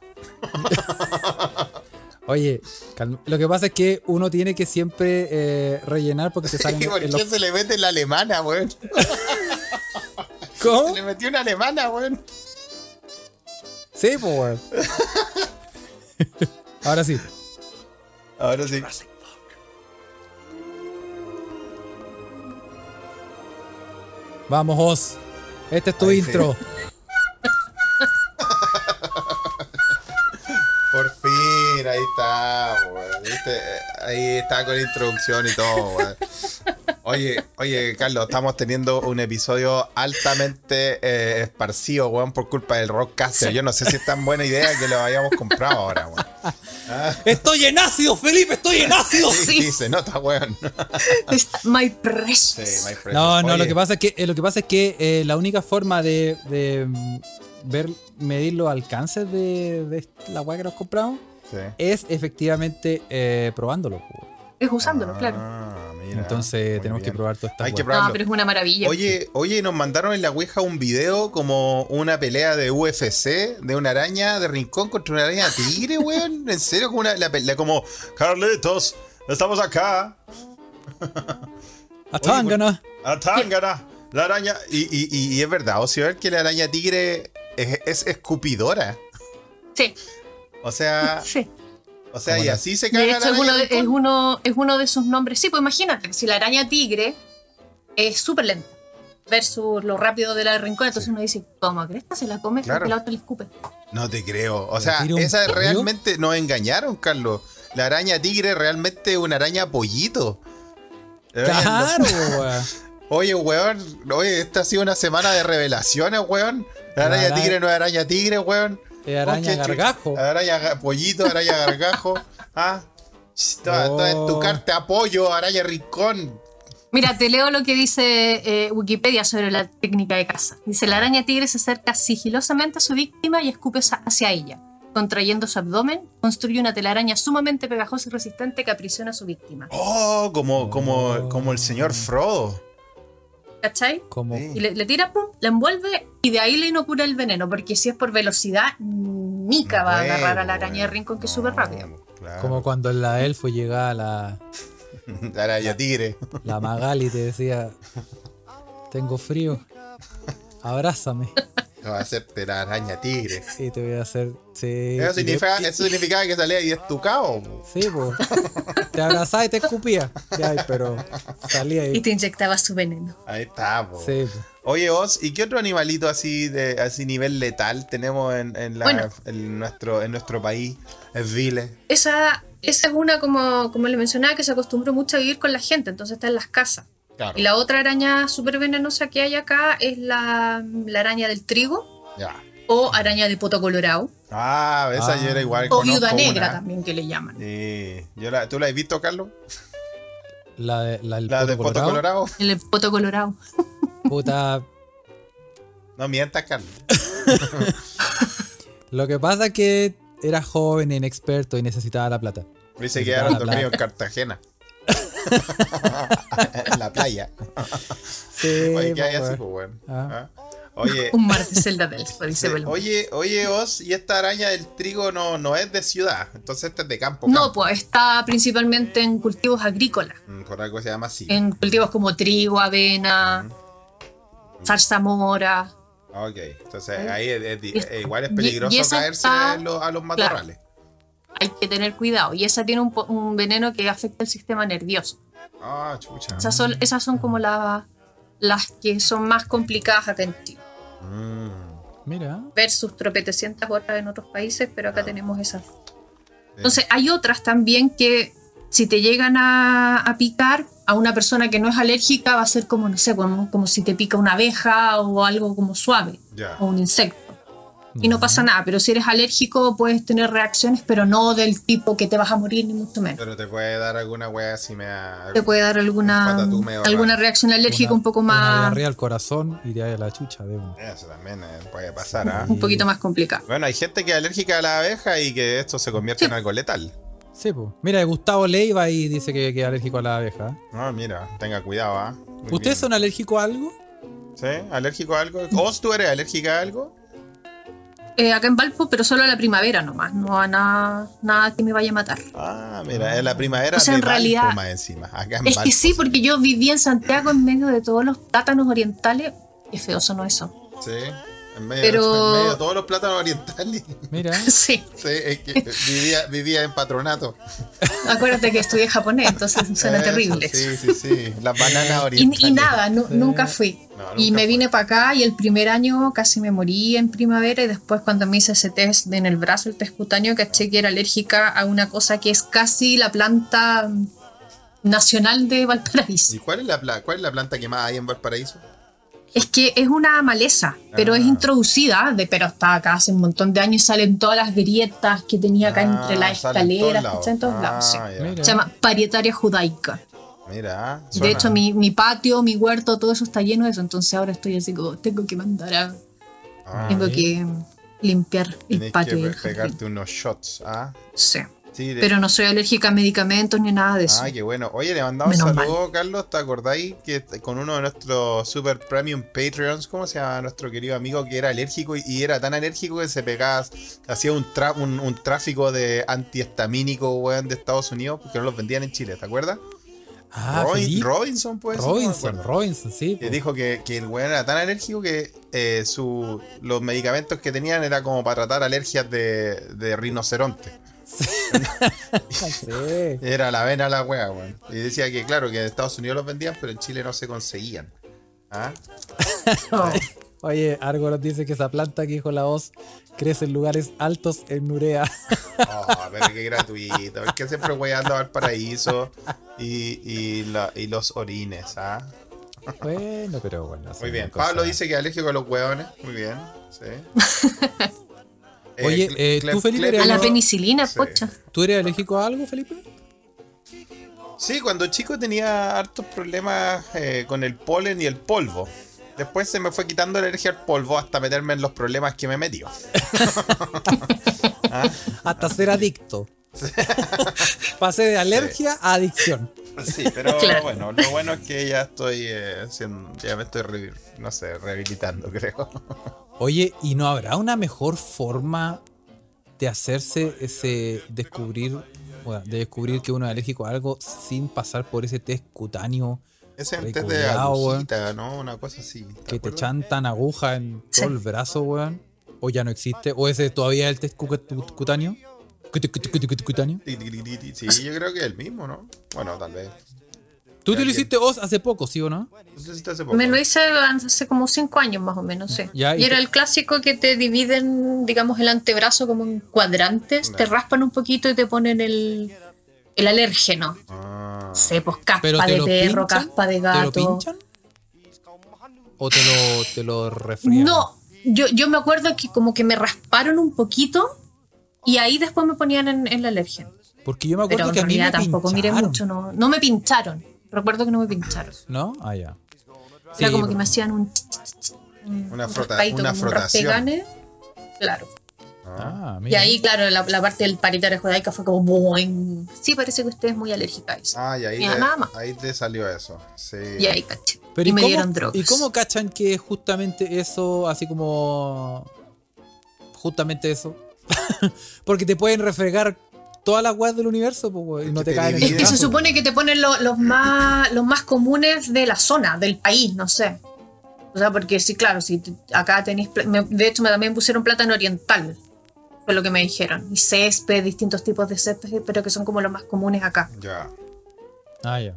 Oye, lo que pasa es que uno tiene que siempre eh, rellenar porque se sale. ¿Por qué se le mete la alemana, weón? ¿Cómo? Se le metió una alemana, weón. Sí, pues, weón. Ahora sí. Ahora sí. Vamos, Oz. Este es tu intro. Por fin, ahí está, weón. Ahí está con la introducción y todo, weón. Oye, oye, Carlos, estamos teniendo un episodio altamente eh, esparcido, weón, por culpa del Rockcaster. Yo no sé si es tan buena idea que lo hayamos comprado ahora, weón. Estoy en ácido, Felipe, estoy en ácido. Sí, sí. se nota, weón. my precious. Sí, my precious. No, no, lo que pasa es que, eh, lo que, pasa es que eh, la única forma de, ver, medir los alcances de, la weá que nos compramos es efectivamente probándolo. Es usándolo, claro. Entonces tenemos que probar todo esta Hay que No, pero es una maravilla. Oye, oye, nos mandaron en la Ouija un video como una pelea de UFC de una araña de rincón contra una araña tigre, weón. En serio, como una la pelea como Carlitos, estamos acá. A Tangana. A Tangana. La araña. Y, es verdad, o sea, que la araña tigre es, es escupidora. Sí. O sea. Sí. O sea, y así se caga de hecho, es uno de, es, uno, es uno de sus nombres. Sí, pues imagínate, si la araña tigre es súper lenta versus lo rápido de la rincón, entonces uno dice, ¿cómo crees que se la come? Claro. Que la otra le escupe. No te creo. O sea, esa realmente nos engañaron, Carlos. La araña tigre realmente es una araña pollito. Claro, weón. Oye, weón, oye, esta ha sido una semana de revelaciones, weón. La araña tigre no es araña tigre, weón araña gargajo. Araña pollito, araña gargajo. Ah, toda, en tu oh. carta apoyo, araña rincón. Mira, te leo lo que dice eh, Wikipedia sobre la técnica de caza. Dice, la araña tigre se acerca sigilosamente a su víctima y escupe hacia ella. Contrayendo su abdomen, construye una telaraña sumamente pegajosa y resistente que aprisiona a su víctima. Oh, como, como, como el señor Frodo. ¿Cachai? Y le, tira, pum, la envuelve y de ahí le inocula el veneno, porque si es por velocidad, Nika va a agarrar a la araña de rincón que es súper rápido. Como cuando en la elfo llegaba la. la araña tigre. La Magali te decía: Tengo frío, abrázame. va a hacerte la araña tigre. Sí, te voy a hacer. Sí. Eso, significa, eso significaba que salía ahí estucado. Sí, pues. Te abrazaba y te escupía. pero salía ahí. Y te inyectaba su veneno. Ahí está, po. Sí, Oye, Oz, ¿y qué otro animalito así de así nivel letal tenemos en, en, la, en nuestro, en nuestro país? Es vile. Esa, esa es una, como, como le mencionaba, que se acostumbró mucho a vivir con la gente, entonces está en las casas. Y la otra araña súper venenosa que hay acá es la, araña del trigo. O araña de poto colorado. Ah, esa ah. era igual. O viuda negra también que le llaman. Sí. ¿Tú la has visto, Carlos? La, de, la, del poto, colorado. El poto colorado. Puta. No mientas, Carlos. Lo que pasa es que era joven, inexperto y necesitaba la plata. Y se quedaron dormidos en Cartagena. en la playa. Sí, Oye, ¿qué hay así, pues, bueno? Ah. ¿Ah? Oye, Un mar de celda del dice Belmont. oye, oye, Oz, y esta araña del trigo no, no es de ciudad, entonces esta es de campo. No, campo. pues está principalmente en cultivos agrícolas. Mm, Por algo se llama así. En cultivos como trigo, avena, zarzamora. Ok, entonces ahí es, es Y- eh, igual es y- peligroso y esa caerse está- en lo- a los matorrales. Hay que tener cuidado. Y esa tiene un, veneno que afecta el sistema nervioso. Ah, chucha. Esas son, esas son como la- las que son más complicadas acá en Chile. Mm, Mira. Versus tropetecientas otras en otros países, pero acá tenemos esas. Entonces, hay otras también que si te llegan a, a picar a una persona que no es alérgica, va a ser como, no sé, como, como si te pica una abeja o algo como suave, o un insecto. Y no pasa nada, pero si eres alérgico puedes tener reacciones, pero no del tipo que te vas a morir, ni mucho menos. Pero te puede dar alguna wea si me da. Te puede dar alguna, alguna reacción alérgica Una- un poco Una más, diarrea al corazón y de la chucha de uno. Eso también eh, puede pasar, ¿ah? un poquito más complicada. Bueno, hay gente que es alérgica a la abeja y que esto se convierte en algo letal. Sí, pues. Mira, Gustavo Leiva y dice que, que es alérgico a la abeja. Ah, mira, tenga cuidado, ¿ah? ¿Ustedes bien. son alérgicos a algo? ¿Sí? ¿Alérgico a algo? ¿Oz, tú eres alérgica a algo? Eh, acá en Valpo, pero solo a la primavera nomás, no a nada, nada que me vaya a matar. Ah, mira, es la primavera O sea, de en realidad- Valpo más encima. Acá en Es que Valpo, sí, porque yo viví en Santiago en medio de todos los plátanos orientales. Qué feo sonó eso. Sí, en medio, Pero- en medio de todos los plátanos orientales. Mira. Sí, Sí, es que vivía, vivía en patronato. acuérdate que estudié japonés, entonces suena Eso, terrible. Sí, sí, sí. Las bananas orientales. y nada, nu- nunca fui. No, y me vine para acá y el primer año casi me morí en primavera y después cuando me hice ese test en el brazo, el test cutáneo, caché que era alérgica a una cosa que es casi la planta nacional de Valparaíso. ¿Y cuál es, la, cuál es la planta que más hay en Valparaíso? Es que es una maleza, pero es Ah. introducida, de, pero está acá hace un montón de años y salen todas las grietas que tenía acá entre Ah, las sale en todos escaleras, en todos Ah, lados. sí. Mira. Se llama parietaria judaica. Mira, De hecho, mi, mi patio, mi huerto, todo eso está lleno de eso. Entonces ahora estoy así como, tengo que mandar a... Ah, Tengo que limpiar el Tienes patio que pegarte unos shots, ¿ah? Sí. Sí, de- Pero no soy alérgica a medicamentos ni nada de eso. Ah, qué bueno. Oye, le mandamos un saludo, Carlos. ¿Te acordáis que con uno de nuestros super premium Patreons, ¿cómo se llama nuestro querido amigo que era alérgico y, y era tan alérgico que se pegaba, hacía un, tra- un, un tráfico de antihistamínico, weón, de Estados Unidos, porque no los vendían en Chile, ¿te acuerdas? Ah. Robinson, pues. Robinson. Robinson, sí. Que po. dijo que, que el weón era tan alérgico que eh, su, los medicamentos que tenían era como para tratar alergias de, de rinoceronte. Era la vena la wea, weón. Y decía que, claro, que en Estados Unidos los vendían, pero en Chile no se conseguían. ¿Ah? Oh. Oye, Argo nos dice que esa planta que dijo la voz crece en lugares altos en Nurea. Oh, pero qué gratuito. Es que siempre weyando al paraíso y, y, la- y los orines, ¿ah? bueno, pero bueno. Muy bien. Pablo dice que es alérgico a los hueones. Muy bien. Sí. Oye, eh, tú, Felipe, Clepio- A la penicilina, Sí. pocha. ¿Tú eres alérgico a algo, Felipe? Sí, cuando chico tenía hartos problemas eh, con el polen y el polvo. Después se me fue quitando la alergia al polvo hasta meterme en los problemas que me metió. ¿Ah? Hasta ser adicto. Pasé de alergia a adicción. Sí, pero Claro. bueno, lo bueno es que ya estoy eh, haciendo- ya me estoy, re- no sé, rehabilitando, creo. Oye, ¿y no habrá una mejor forma de hacerse ese descubrir, bueno, de descubrir que uno es alérgico a algo sin pasar por ese test cutáneo Ese es el test de agujita, ¿no? Una cosa así. ¿te que te acuerdas? chantan aguja en todo el brazo, weón? ¿O ya no existe? ¿O ese todavía es el test cu- cu- cutáneo? ¿Cutáneo? Sí, yo creo que es el mismo, ¿no? Bueno, tal vez. Tú te lo hiciste vos hace poco, ¿sí o no? No te hace poco. Me lo hice hace como cinco años más o menos, sí. Ya, y y era te- el clásico que te dividen, digamos, el antebrazo como en cuadrantes, te Ya. raspan un poquito y te ponen el, el alérgeno. Ah. Sí, pues caspa ¿Pero te de perro, pinchan? caspa de ¿Te gato. lo pinchan? ¿O te lo, te lo resfrían? No, yo, yo me acuerdo que como que me rasparon un poquito y ahí después me ponían en, en la alergia. Porque yo me Pero acuerdo en que a mí me tampoco miré pincharon. mucho, no, no me pincharon. Recuerdo que no me pincharon. ¿No? Ah, ya. Sí, Era como que me hacían un. una, frota, una frotación. Claro. Ah, y ahí, claro, la, parte del paritario judaica fue como boing. Sí, parece que usted es muy alérgica a eso. Ah, y ahí, nada más. ahí te salió eso. Sí. Y ahí caché. y, me dieron drogas. ¿Y cómo cachan que justamente eso, así como. Justamente eso? Porque te pueden refregar todas las weas del universo pues, y no te, caen en Es que se supone que te ponen los, más, los más comunes de la zona, del país, no sé. O sea, porque sí, claro, si acá tenéis. De hecho, me también pusieron plátano oriental. Fue lo que me dijeron. Y césped, distintos tipos de césped, pero que son como los más comunes acá. Ya. Ah, ya.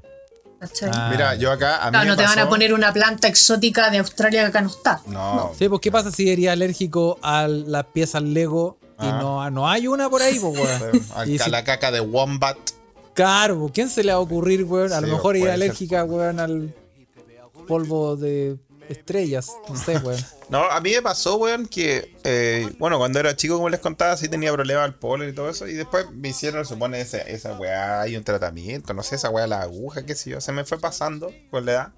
Ah, Mira, yo acá. A no te van a poner una planta exótica de Australia que acá no está. No. Sí, pues ¿qué pasa si sería alérgico a las piezas Lego y no, no hay una por ahí, pues, weón? la caca de Wombat. Claro, ¿quién se le va a ocurrir, weón? A lo mejor ir alérgica, weón, al polvo de estrellas. No sé, weón. no, a mí me pasó, weón, que, eh, bueno, cuando era chico, como les contaba, sí tenía problemas al polen y todo eso. Y después me hicieron, supone, esa, esa weá, hay un tratamiento, no sé, esa weá, la aguja, qué sé yo. Se me fue pasando con la edad.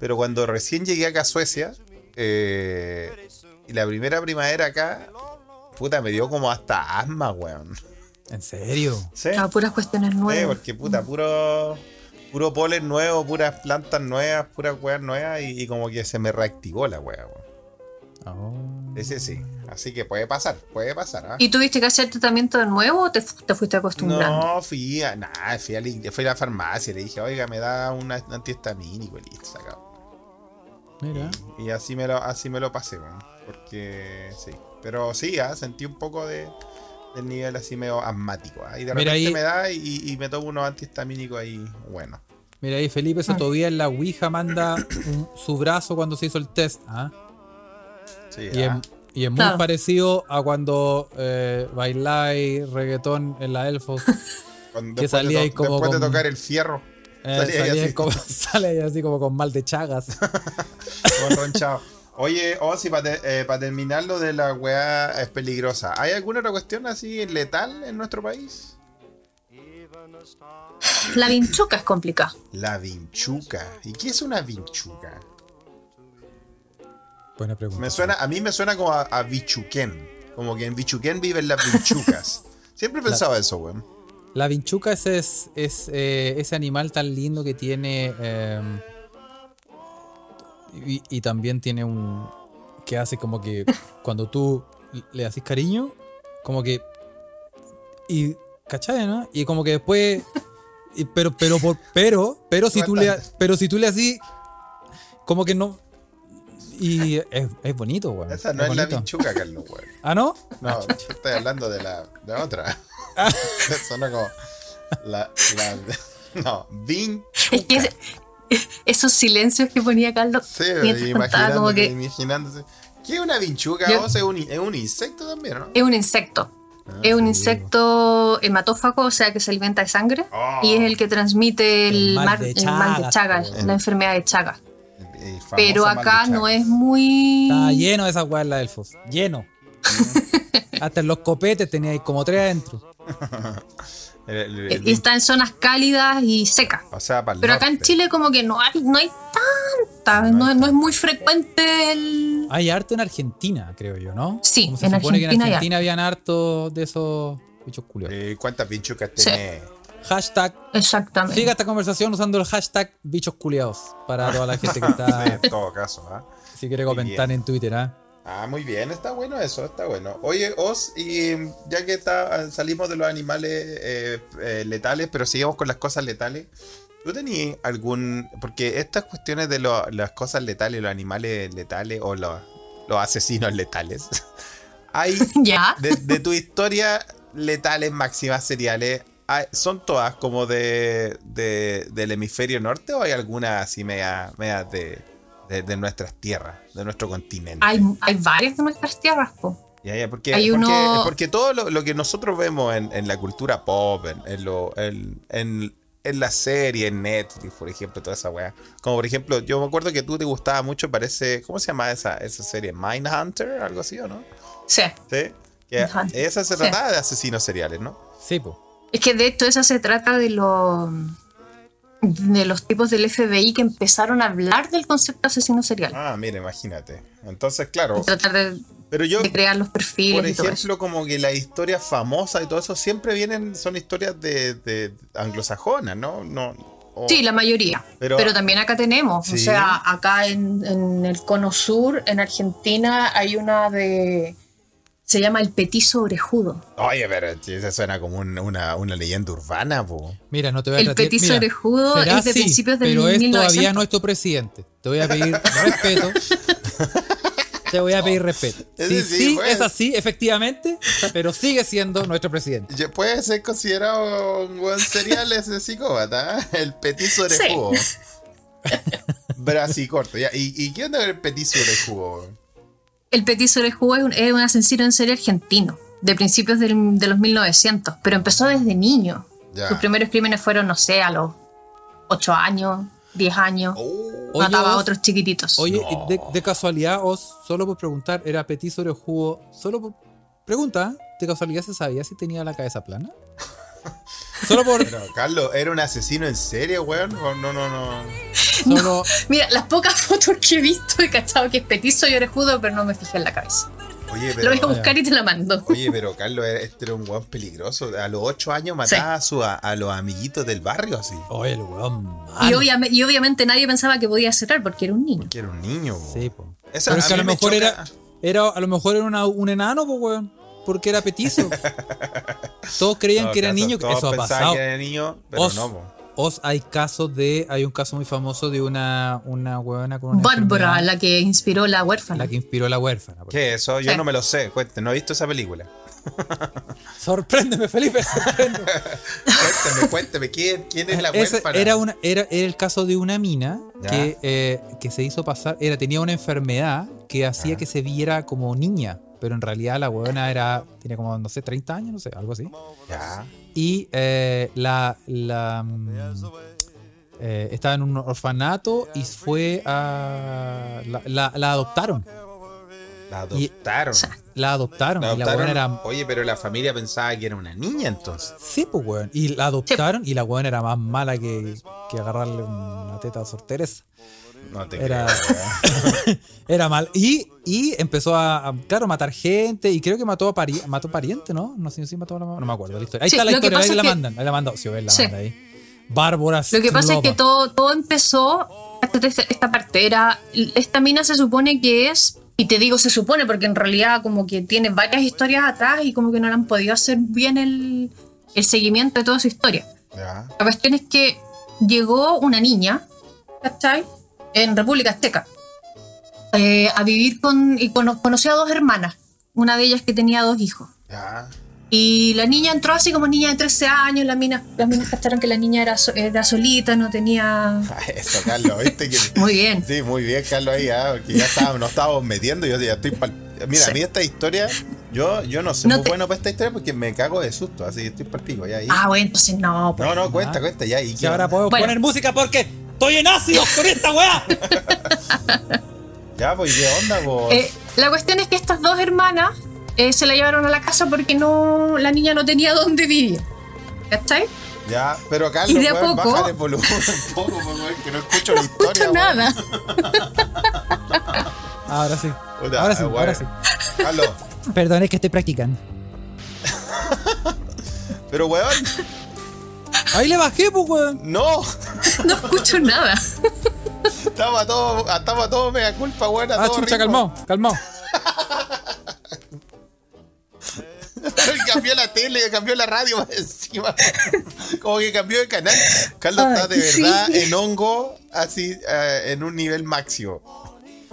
Pero cuando recién llegué acá a Suecia, eh, y la primera primavera acá, puta, me dio como hasta asma, weón. ¿En serio? Sí. Ah, puras cuestiones nuevas. Sí, porque puta, puro puro polen nuevo, puras plantas nuevas, puras weas nuevas y, como que se me reactivó la wea, oh. Ese sí. Así que puede pasar, puede pasar. ¿ah? ¿Y tuviste que hacer tratamiento de nuevo o te, fuiste acostumbrando? No, fui a, nah, fui, a, fui a la farmacia le dije, oiga, me da un antihistamínico y listo, sacado. Mira. Y, así me lo, así me lo pasé. Porque sí. Pero sí, ¿ah? sentí un poco de, del nivel así medio asmático. Ahí de repente me da y, me tomo unos antihistamínicos ahí, bueno. Mira ahí, Felipe eso todavía en la Ouija manda su brazo cuando se hizo el test. ¿ah? Sí, y, es, y, es, muy parecido a cuando eh, bailáis reggaetón en la Elfos. que salía ahí como. Después de tocar el fierro. Eh, sale ahí así como con mal de chagas. Oye, Ozzy, para eh, terminar lo de la weá es peligrosa. ¿Hay alguna otra cuestión así letal en nuestro país? La vinchuca es complicada. La vinchuca. ¿Y qué es una vinchuca? Buena pregunta. Me suena, a mí me suena como a, bichuquén. Como que en bichuquén viven las vinchucas. Siempre he pensado eso, weón. La vinchuca es, es, eh, ese animal tan lindo que tiene... Em, y, también tiene un. que hace como que cuando tú le haces cariño, como que. Y. ¿Cachai, no? Y como que después. pero, pero, por, pero, pero si tú le, pero si tú le haces, como que no. Y es, es bonito, weón. Esa no es, la vinchuca, Carlos, weón. ¿Ah, no? No, estoy hablando de la, de otra. No como. La, la, no, vinchuca. Es que esos silencios que ponía Carlos. Sí, como que... imaginándose. ¿Qué es una vinchuca? es, un, es, un, insecto también, ¿no? Es un insecto. Ah, es un insecto hematófago, o sea que se alimenta de sangre y es el que transmite el, mal, de Chagas, la enfermedad de Chagas. Pero acá no es muy. Está lleno de esas weas la elfos. Lleno. Hasta en los copetes tenía como tres adentro. y está en zonas cálidas y secas. Pero acá en Chile como que no hay, no hay tanta, no, es muy frecuente el... Hay harto en Argentina, creo yo, ¿no? Sí, se en supone Argentina que en Argentina habían harto de esos bichos curiosos. Eh, ¿Cuántas bichucas tiene? Hashtag. Exactamente. Siga esta conversación usando el hashtag bichos culiados para toda la gente que está. en todo caso, ¿ah? Si quiere comentar en Twitter, ¿ah? Ah, muy bien, está bueno eso, está bueno. Oye, Os, y ya que está, salimos de los animales eh, eh, letales, pero seguimos con las cosas letales. ¿Tú tenías algún.? Porque estas cuestiones de las cosas letales, los animales letales o los, asesinos letales. hay. ¿Ya? De, tu historia, letales máximas seriales. ¿Son todas como de, del hemisferio norte o hay alguna así media, media de, de, nuestras tierras, de nuestro continente. Hay, hay varias de nuestras tierras, po. Ya, ya, porque, porque, todo lo, que nosotros vemos en, la cultura pop, en, lo, en, la serie, en Netflix, por ejemplo, toda esa weá. Como por ejemplo, yo me acuerdo que tú te gustaba mucho, parece, ¿cómo se llama esa, esa serie? Mindhunter, algo así, ¿o no? Sí. Sí. esa se trataba de asesinos seriales, ¿no? Sí, po. Es que de hecho esa se trata de los de los tipos del FBI que empezaron a hablar del concepto de asesino serial. Ah, mira, imagínate. Entonces, claro. tratar de, pero yo, crear los perfiles. Por ejemplo, como que las historias famosas y todo eso siempre vienen, son historias de, de anglosajonas, ¿no? no Sí, la mayoría. Pero, también acá tenemos, o sea, acá en, en, el cono sur, en Argentina, hay una de se llama el petiso orejudo. Oye, pero eso suena como una, leyenda urbana, po. Mira, no te voy a El petiso orejudo es de principios del Pero es todavía nuestro presidente. Te voy a pedir respeto. Te voy a pedir respeto. Sí, sí, es así, efectivamente, pero sigue siendo nuestro presidente. Puede ser considerado un buen serial ese psicópata, ¿eh? el petiso orejudo. Sí. corto. ¿Y, ¿Y qué onda el petiso orejudo? El Petit de es un, es un asesino en serie argentino, de principios de los 1900, pero empezó desde niño. Sus primeros crímenes fueron, no sé, a los 8 años, 10 años. Oh. Mataba a otros chiquititos. Oye, de, casualidad, os, solo por preguntar, ¿era Petit Jugo? Solo por. Pregunta, ¿de casualidad se sabía si tenía la cabeza plana? Solo por. Carlos, ¿era un asesino en serio, weón? No, no, no. Solo... mira, las pocas fotos que he visto he cachado que es petizo y orejudo, pero no me fijé en la cabeza. Oye, pero, Lo voy a buscar y te la mando. Oye, pero Carlos, este era un weón peligroso. A los ocho años mataba a, a, los amiguitos del barrio así. Oye, el weón y, y, obviamente nadie pensaba que podía cerrar porque era un niño. Porque era un niño, Sí, po. pero es que a, lo mejor era, era, a lo mejor era un enano, pues, weón porque era petizo. Todos creían que era niño, eso ha pasado. Que era niño, pero os, no, os hay casos de, hay un caso muy famoso de una, una huevona con una Bárbara, la que inspiró la huérfana. La que inspiró la huérfana. ¿Qué eso? Yo no me lo sé, cuente, no he visto esa película. sorpréndeme, Felipe, sorpréndeme. cuénteme, cuénteme, ¿quién, quién es la huérfana? Era, una, era, el caso de una mina que, eh, que se hizo pasar, era, tenía una enfermedad que hacía que se viera como niña pero en realidad la huevona era, tiene como, no sé, 30 años, no sé, algo así. Ya. Y eh, la, la mm, eh, estaba en un orfanato y fue a... La, la, adoptaron. La adoptaron. la adoptaron. Y la era... Oye, pero la familia pensaba que era una niña entonces. Sí, pues, weón. Y la adoptaron y la weón era más mala que, que agarrarle una teta a sorteres. No te era, era mal. Y, y empezó a, claro, matar gente. Y creo que mató a pari mató pariente, ¿no? No sé si mató a la No me acuerdo la historia. Ahí está la historia, ahí la mandan. Ahí la mandan. Sí, la manda ahí. Bárbara Lo que pasa es que todo, todo empezó. Esta parte era. Esta mina se supone que es. Y te digo se supone porque en realidad como que tiene varias historias atrás y como que no le han podido hacer bien el, el seguimiento de toda su historia. La cuestión es que llegó una niña, ¿cachai? En República Azteca, eh, a vivir con, y conoció a dos hermanas, una de ellas que tenía dos hijos. Y la niña entró así como niña de 13 años, las minas, las minas cacharon que la niña era, era solita, no tenía... Eso, Carlos, ¿viste? muy bien. Sí, muy bien, Carlos, ahí, ¿ah? ya estábamos, nos estábamos metiendo, yo ya estoy... Mira, a mí esta historia, yo, yo no soy muy bueno para esta historia porque me cago de susto, así estoy partido ya ahí. Ah, bueno, entonces no. Pues. No, no, cuenta, cuenta, ya. Y ahora puedo poner música porque Estoy en ácido con esta weá. ya, pues, ¿qué onda, vos? Eh, la cuestión es que estas dos hermanas eh, se la llevaron a la casa porque no la niña no tenía dónde vivir. ¿Cachai? Ya, pero Carlos, y de a poco, el volumen un poco, que no escucho la historia. Escucho nada. ahora sí. ahora sí, ahora sí. Carlos. Perdón, es que estoy practicando. pero, weón. Ahí le bajé, pues, weón. No. No escucho nada. Estaba todo, estaba todo mega culpa, weón. Ah, chucha, calmó, calmó. cambió la tele, cambió la radio encima. Como que cambió de canal. Carlos está de verdad en hongo, así, uh, en un nivel máximo.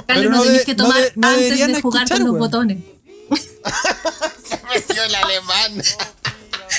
Carlos, no, no tenés que tomar no de, antes de jugar con los botones. Se metió el alemán.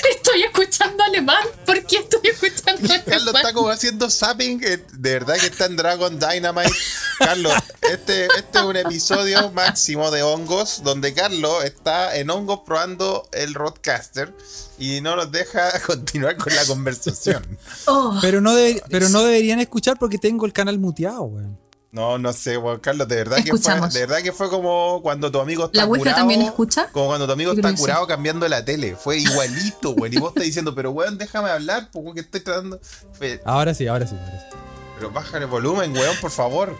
Estoy escuchando alemán. ¿Por qué estoy escuchando alemán? Carlos está como haciendo zapping. de verdad que está en Dragon Dynamite. Carlos, este, este es un episodio máximo de hongos donde Carlos está en hongos probando el Roadcaster y no nos deja continuar con la conversación. Oh. Pero, no pero no deberían escuchar porque tengo el canal muteado, weón. No, no sé, Juan Carlos, de verdad que fue, de verdad que fue como cuando tu amigo está ¿La curado. también escucha? Como cuando tu amigo está curado cambiando la tele. Fue igualito, güey. Y vos estás diciendo, pero weón, déjame hablar, porque estoy tratando. Ahora sí, ahora sí, ahora sí. Pero baja el volumen, weón, por favor.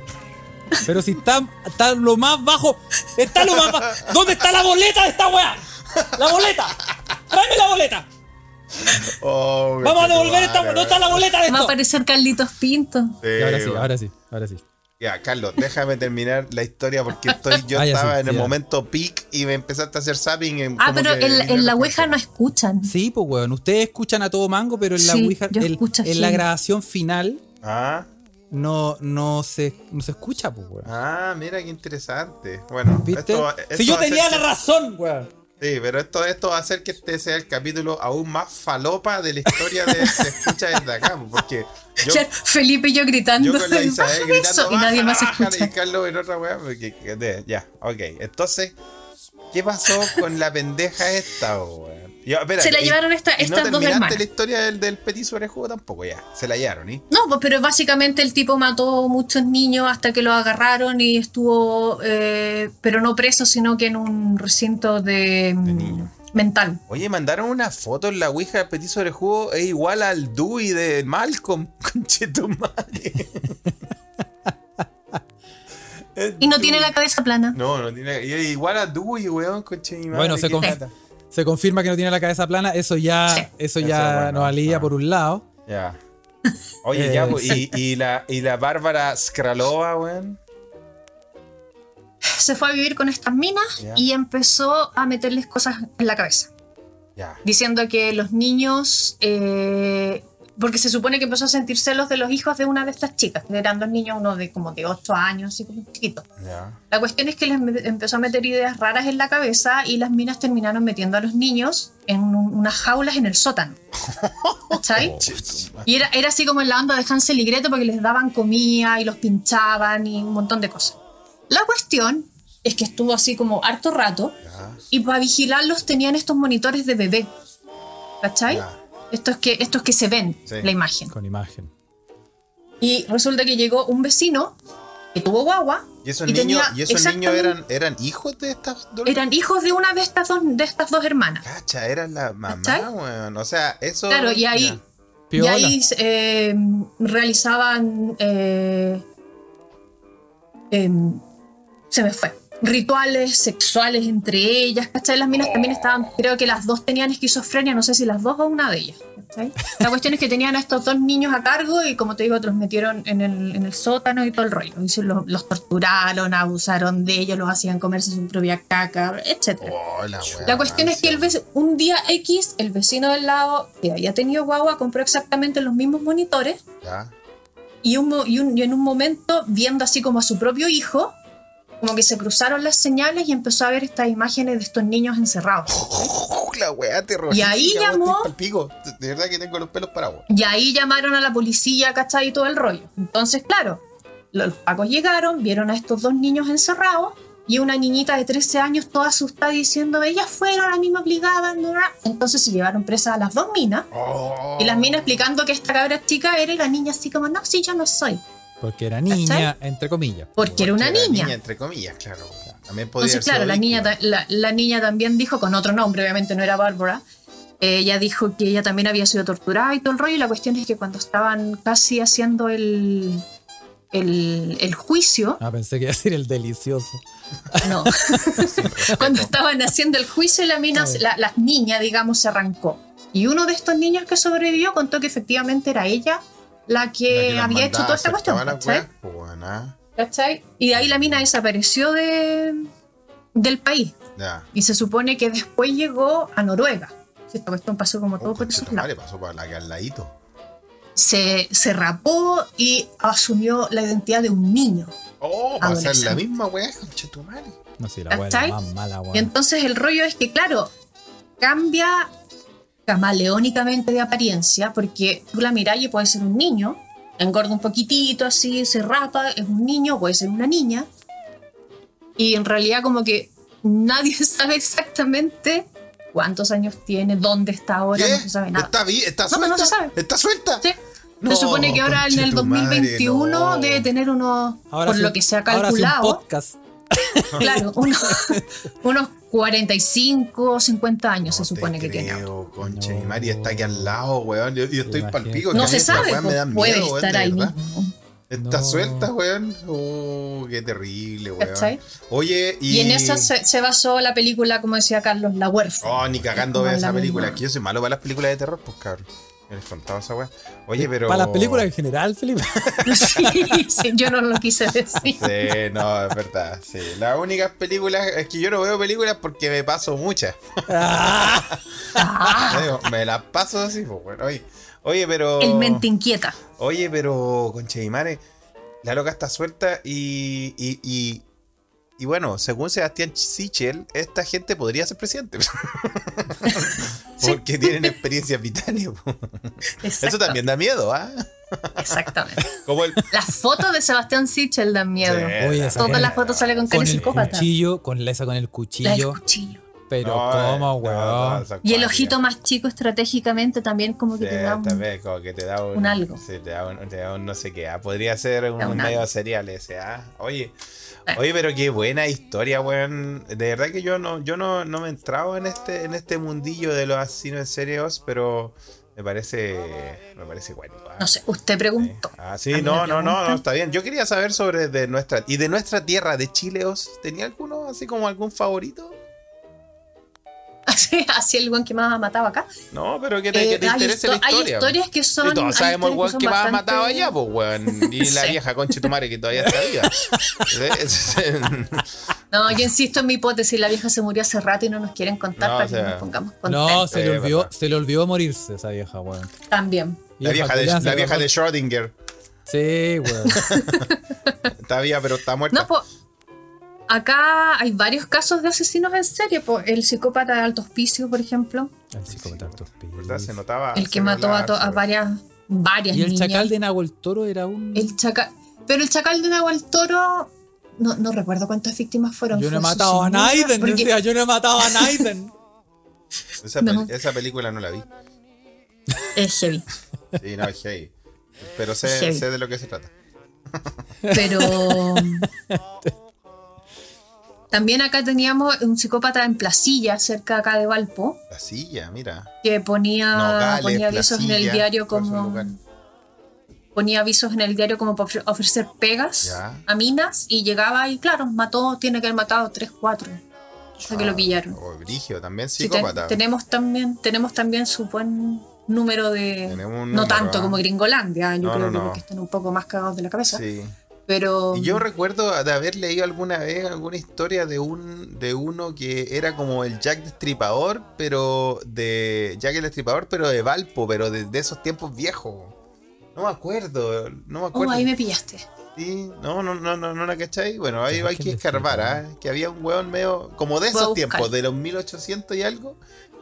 Pero si está, está lo más bajo. Está lo más bajo. ¿Dónde está la boleta de esta weá? ¡La boleta! ¡Tráeme la boleta! Oh, Vamos a devolver esta. ¿Dónde está la boleta de esto? Va a aparecer Carlitos Pinto. ahora sí, ahora sí, ahora sí. Ya, Carlos, déjame terminar la historia porque estoy, yo ah, estaba en el momento peak y me empezaste a hacer zapping. En, ah, pero en, la Ouija no escuchan. Sí, pues, weón. Ustedes escuchan a todo mango, pero en la Ouija, en la grabación final, ah. no, no, se, no se escucha, pues, weón. Ah, mira qué interesante. Bueno, Esto, si yo tenía la razón, weón. Sí, pero esto, esto va a hacer que este sea el capítulo aún más falopa de la historia de Se escucha desde acá. Porque yo, Felipe y yo gritando. Yo con la Isabel gritando. y nadie más escucha. Y Carlos en otra weá. Porque, ya, ok. Entonces, ¿qué pasó con la pendeja esta, weón? Se la llevaron esta, estas dos hermanas. la historia del, del petit juego tampoco, ya. Se la llevaron, ¿y? No, pues, pero básicamente el tipo mató muchos niños hasta que lo agarraron y estuvo, eh, pero no preso, sino que en un recinto de, mm, mental. Oye, mandaron una foto en la Ouija del petit juego es igual al Dewey de Malcolm. madre y no tiene la cabeza plana. No, no tiene. Igual a Dewey, weón, conche mi madre. Bueno, se, se confirma que no tiene la cabeza plana, eso ya, eso ya nos alivia por un lado. Ya. Oye, ya, pues, y, y, la, y la Bárbara Skralova, weón. Se fue a vivir con estas minas y empezó a meterles cosas en la cabeza. Ya. Diciendo que los niños eh, porque se supone que empezó a sentir celos de los hijos de una de estas chicas, que eran dos niños, uno de como de 8 años, así como chiquito. La cuestión es que les empezó a meter ideas raras en la cabeza y las minas terminaron metiendo a los niños en unas jaulas en el sótano. ¿Cachai? y era, era así como en la onda de Hansel y Gretel porque les daban comida y los pinchaban y un montón de cosas. La cuestión es que estuvo así como harto rato y para vigilarlos tenían estos monitores de bebé. ¿Cachai? Estos que, estos que se ven, la imagen. Con imagen. Y resulta que llegó un vecino que tuvo guagua. ¿Y esos niños, ¿y esos niños eran, eran hijos de estas dos? Eran hijos de una de estas dos, de estas dos hermanas. Cacha, eran la mamá, bueno. O sea, eso. Claro, y ahí, y ahí eh, realizaban. Eh, em, se me fue rituales sexuales entre ellas, ¿cachai? Las minas también estaban, creo que las dos tenían esquizofrenia, no sé si las dos o una de ellas, ¿cachai? La cuestión es que tenían a estos dos niños a cargo y como te digo, los metieron en el, en el sótano y todo el rollo. Los, los, torturaron, abusaron de ellos, los hacían comerse su propia caca, etc. Oh, la, cuestión es que el un día X, el vecino del lado, que había tenido guagua, compró exactamente los mismos monitores. Y, un, y, un, y en un momento, viendo así como a su propio hijo, como que se cruzaron las señales y empezó a ver estas imágenes de estos niños encerrados. la weá Y ahí llamó. De verdad que tengo los pelos parados. Y ahí llamaron a la policía, ¿cachai? Y todo el rollo. Entonces, claro, los pacos llegaron, vieron a estos dos niños encerrados y una niñita de 13 años toda asustada diciendo, ellas fueron, a mí me obligaban. Entonces se llevaron presas a las dos minas. Y las minas explicando que esta cabra chica era y la niña así como, no, sí, yo no soy. Porque era niña, entre comillas. Porque, era una niña. Entre comillas, claro. También podía Entonces, claro, la niña, la, niña también dijo, con otro nombre, obviamente no era Bárbara, ella dijo que ella también había sido torturada y todo el rollo. Y la cuestión es que cuando estaban casi haciendo el, el, juicio. Ah, pensé que iba a decir el delicioso. No. cuando estaban haciendo el juicio, la, mina, la, la niña, digamos, se arrancó. Y uno de estos niños que sobrevivió contó que efectivamente era ella la que, había hecho toda esta cuestión. ¿cachai? Y de ahí la mina desapareció de, del país. Y se supone que después llegó a Noruega. Esta cuestión pasó como todo oh, por esos lados. pasó por la que al ladito. Se, se rapó y asumió la identidad de un niño. Oh, para ser la misma weá. No sé, la weá más mala, Y entonces el rollo es que, claro, cambia camaleónicamente de apariencia, porque tú la miras y puede ser un niño, engorda un poquitito así, se rapa, es un niño, puede ser una niña, y en realidad como que nadie sabe exactamente cuántos años tiene, dónde está ahora, no se sabe nada. Está, suelta. Está suelta. se supone que ahora en el 2021 debe tener unos, por lo que se ha calculado. podcast. Claro, unos, 45 o 50 años se supone que tiene. Conche, mi Mari está aquí al lado, weón. Yo, estoy palpico. No se sabe, puede estar ahí mismo. Está suelta, weón. Oh, qué terrible, weón. Oye, y... y en eso se, basó la película, como decía Carlos, La huérfana. Oh, ni cagando ver esa película. Aquí yo soy malo para las películas de terror, pues cabrón. Les contaba esa weá. Oye, pero. Para las películas en general, Felipe. sí, yo no lo quise decir. Sí, no, es verdad. Sí. Las únicas películas. Es que yo no veo películas porque me paso muchas. Ah. me las paso así, pues bueno. Oye, oye, pero. El mente inquieta. Oye, pero, conche y mare, la loca está suelta y, y, y y bueno, según Sebastián Sichel, esta gente podría ser presidente. Porque tienen experiencia vitales. Eso también da miedo, ¿ah? Exactamente. Las fotos de Sebastián Sichel dan miedo. Todas las fotos salen con, con el cuchillo, con esa con el cuchillo. cuchillo. Pero cómo, weón. y el ojito más chico estratégicamente también como que te da un, como que te da un, algo. Sí, te da un, te da un no sé qué. ¿ah? Podría ser un, medio serial ese, ¿ah? Oye, Oye, pero qué buena historia, weón. De verdad que yo no, yo no, no me entraba en este, en este mundillo de los asesinos en serios, pero me parece, me parece bueno. ¿ah? No sé, usted preguntó. Ah, sí, no, no, no, está bien. Yo quería saber sobre de nuestra, y de nuestra tierra, de Chileos, ¿tenía alguno así como algún favorito? así el buen que más ha matado acá. No, pero que te, eh, interese la historia. Hay historias que son. Y todos sabemos el buen que, más ha matado allá, pues, weón. Y la vieja concha tu madre que todavía está viva. no, yo insisto en mi hipótesis: la vieja se murió hace rato y no nos quieren contar para que nos pongamos contentos. No, se le, olvidó, se le olvidó morirse esa vieja, weón. También. La vieja, de, la vieja de Schrödinger. Sí, weón. está viva, pero está muerta. No, pues acá hay varios casos de asesinos en serie. el psicópata de alto hospicio, por ejemplo. El psicópata de alto hospicio. Se notaba. El que mató a, varias, varias Y el chacal de Nahuel Toro era un. El chacal. Pero el chacal de Nahuel Toro. No, no recuerdo cuántas víctimas fueron. Yo no he matado a Naiden. yo no he matado a Naiden. esa, película no la vi. Es heavy. Sí, no, es heavy. Pero sé, sé de lo que se trata. Pero. También acá teníamos un psicópata en Placilla, cerca acá de Valpo. Placilla, mira. Que ponía, ponía avisos en el diario como. Ponía avisos en el diario como para ofrecer pegas a minas y llegaba y, claro, mató, tiene que haber matado tres, cuatro. Hasta que lo ah, pillaron. O Brigio, también psicópata. tenemos, también, tenemos también su buen número de. no tanto ¿ah? como Gringolandia, yo creo que están un poco más cagados de la cabeza. Sí. Pero... yo recuerdo de haber leído alguna vez alguna historia de un de uno que era como el Jack Destripador, pero de Jack el Destripador, pero de Valpo, pero de, esos tiempos viejos. No me acuerdo, no me acuerdo. Oh, ahí me pillaste. Sí, no, no, no, no, no la cachai. Bueno, ahí hay que escarbar, ¿ah? Que había un weón medio, como de esos tiempos, de los 1800 y algo,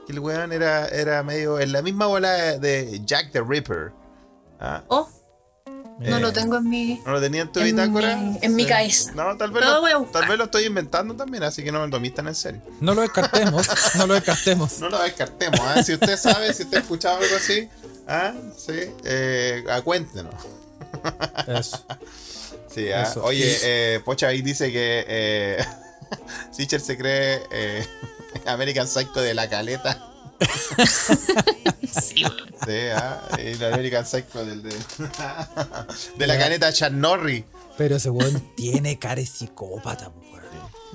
que el weón era, era medio en la misma bola de Jack the Ripper. ¿ah? Oh. No lo tengo en mi. ¿No lo tenía en tu bitácora? en mi cabeza. No, tal vez, lo, tal vez lo estoy inventando también, así que no me lo tan en serio. No lo descartemos, no lo descartemos. No lo descartemos, ¿eh? Si usted sabe, si usted ha escuchado algo así, ¿ah? Sí, eh, cuéntenos. Eso. Sí, ¿ah? oye, eh, Pocha ahí dice que eh, Sicher se cree eh, American Psycho de la caleta. Sí, ¿ah? el American Psycho del, de, de la caneta Norris. Pero ese weón tiene cara de psicópata,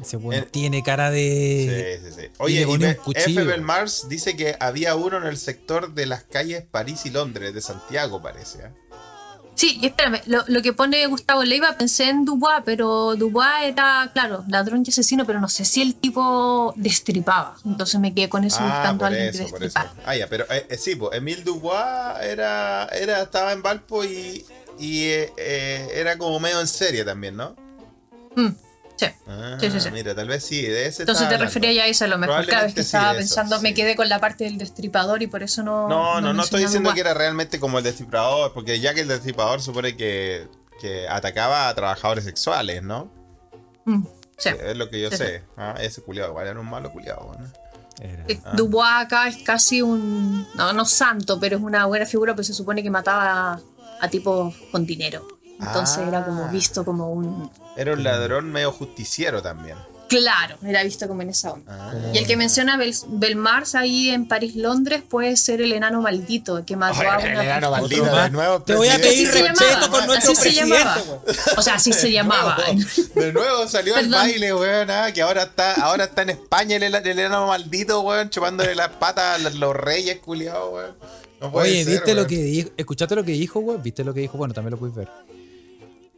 Ese weón tiene cara de. Sí, sí, sí. Oye, F. Mars dice que había uno en el sector de las calles París y Londres, de Santiago, parece. ¿eh? Sí, espérame, lo, que pone Gustavo Leiva, pensé en Dubois, pero Dubois era, claro, ladrón y asesino, pero no sé si el tipo destripaba. Entonces me quedé con eso ah, buscando a alguien que. Ah, ya, pero eh, eh, sí, pues Emile Dubois era, era, estaba en Valpo y, y eh, era como medio en serie también, ¿no? Mm. Ah, sí. sí, sí, Mira, tal vez sí, de ese Entonces te refería ya a eso a lo mejor. Cada vez que estaba pensando, me quedé con la parte del destripador y por eso no. No, no, no, estoy diciendo que era realmente como el destripador, porque ya que el destripador supone que, que atacaba a trabajadores sexuales, ¿no? Mm, sí. Es lo que yo sé. Ah, ese culiado, igual era un malo culiado, ¿no? Ah. Dubois acá es casi un. No, no santo, pero es una buena figura, pues se supone que mataba a tipos con dinero. Entonces era como ah. visto como un... Era un ladrón medio justiciero también. Claro, era visto como en esa onda. Ah. Y el que menciona Bel Belmars ahí en París, Londres, puede ser el enano maldito que mató a una El enano maldito, de nuevo. Te voy a pedir respeto con nuestro así presidente. o sea, así se llamaba. De nuevo salió al baile, weón, ah, que ahora está, ahora está en España el, enano maldito, weón, chupándole las patas a los reyes, culiados, weón. Oye, ¿viste lo que dijo? ¿Escuchaste lo que dijo, weón? ¿Viste lo que dijo? Bueno, también lo puedes ver.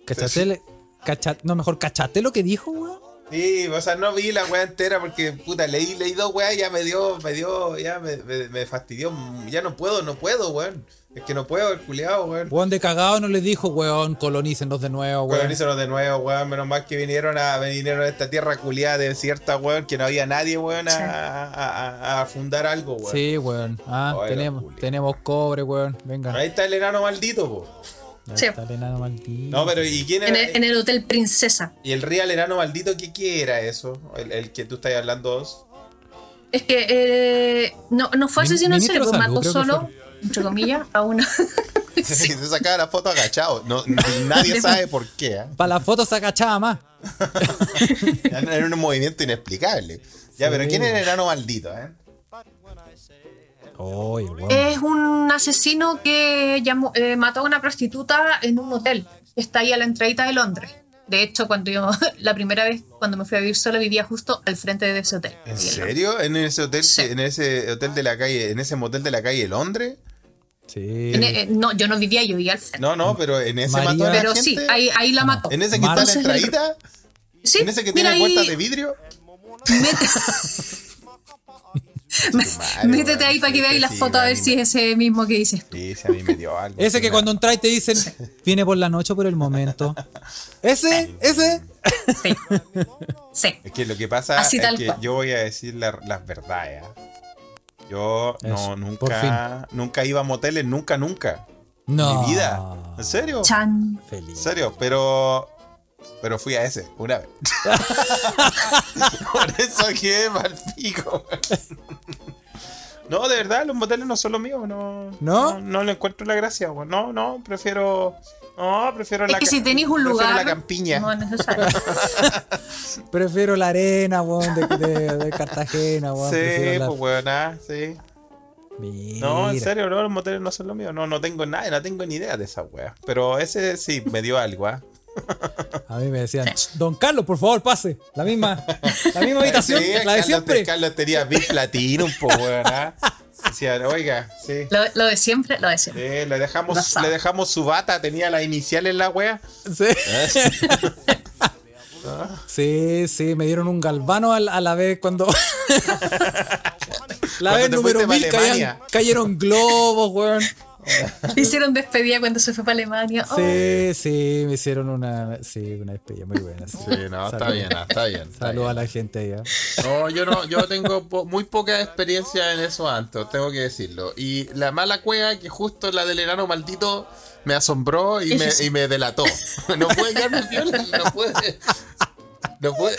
¿Cachaste? no, mejor, ¿cachaste lo que dijo, weón? Sí, o sea, no vi la weá entera porque, puta, leí, leí dos weas y ya me dio, me dio, ya me, me, fastidió. Ya no puedo, no puedo, weón. Es que no puedo, el culiado, weón. Weón de cagado no les dijo, weón, colonícenlos de nuevo, weón. Colonícenlos de nuevo, weón. Menos mal que vinieron a, vinieron a esta tierra culiada desierta, weón, que no había nadie, weón, a, a, fundar algo, weón. Sí, weón. Ah, tenemos, tenemos cobre, weón. Venga. Ahí está el enano maldito, po. Sí. No, pero ¿y quién era? En el, Hotel Princesa. ¿Y el Real Enano Maldito qué, qué era eso? El, que tú estás hablando vos. Es que eh, no, no fue asesino en serio, pues mató solo, entre comillas, a una. se sacaba la foto agachado. No, nadie sabe por qué. ¿eh? Para la foto se agachaba más. era un movimiento inexplicable. Ya, pero ¿quién era el enano maldito? Eh? Es un asesino que eh, mató a una prostituta en un hotel. Está ahí a la entradita de Londres. De hecho, cuando yo, la primera vez, cuando me fui a vivir sola, vivía justo al frente de ese hotel. ¿En serio? ¿En ese hotel, en ese hotel de la calle, en ese motel de la calle Londres? Sí. E, eh, no, yo no vivía, yo vivía al frente. No, no, pero en ese mató a Pero sí, ahí, ahí la mató. ¿En ese que está a la entradita? Sí. ¿En ese que tiene puertas de vidrio? Métete ahí para que veáis las fotos a ver si es ese mismo que dices. Sí, a mí me dio algo. Ese que cuando entráis te dicen, viene por la noche o por el momento. Ese, ese. Sí. sí. Es que lo que pasa es que yo voy a decir las verdades. ¿ah? Yo no, nunca, nunca iba a moteles, nunca, nunca. No. En mi vida. ¿En serio? Chan. Feliz. En serio, pero pero fui a ese, una vez. Por eso quedé mal pico. No, de verdad, los moteles no son los míos. No, no, no, le encuentro la gracia. No, no, prefiero. No, prefiero es la. que si tenéis un lugar. la campiña. No es necesario. prefiero la arena, weón, de, de, Cartagena, weón. Sí, pues, weón, ah, sí. No, en serio, no, los moteles no son los míos. No, no tengo nada, no tengo ni idea de esa wea. Pero ese sí me dio algo, ¿ah? A mí me decían, Don Carlos, por favor, pase. La misma, la misma habitación, la de Carlos, siempre. Carlos tenía Big Platinum, po, ¿verdad? Decían, oiga, sí. Lo, de siempre, lo de siempre. Sí, le dejamos, le dejamos su bata, tenía la inicial en la wea. Sí. Sí, sí, me dieron un galvano a la, vez cuando. la vez número mil cayeron globos, weón. hicieron despedida cuando se fue para Alemania. Sí, sí, me hicieron una, sí, una despedida muy buena. Sí, no, está bien, está bien. Saludos a la gente. ¿eh? No, yo no, yo tengo muy poca experiencia en eso antes, tengo que decirlo. Y la mala cueva que justo la del enano maldito me asombró y me, y me delató. No puede quedarme viola, no puede. No puede.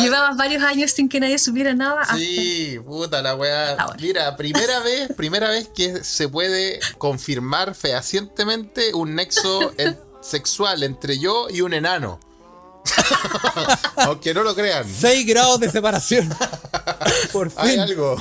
Llevabas varios años sin que nadie supiera nada. Sí, puta la weá. Mira, primera vez, primera vez que se puede confirmar fehacientemente un nexo sexual entre yo y un enano. Aunque no lo crean. 6 grados de separación. Por fin. Hay algo.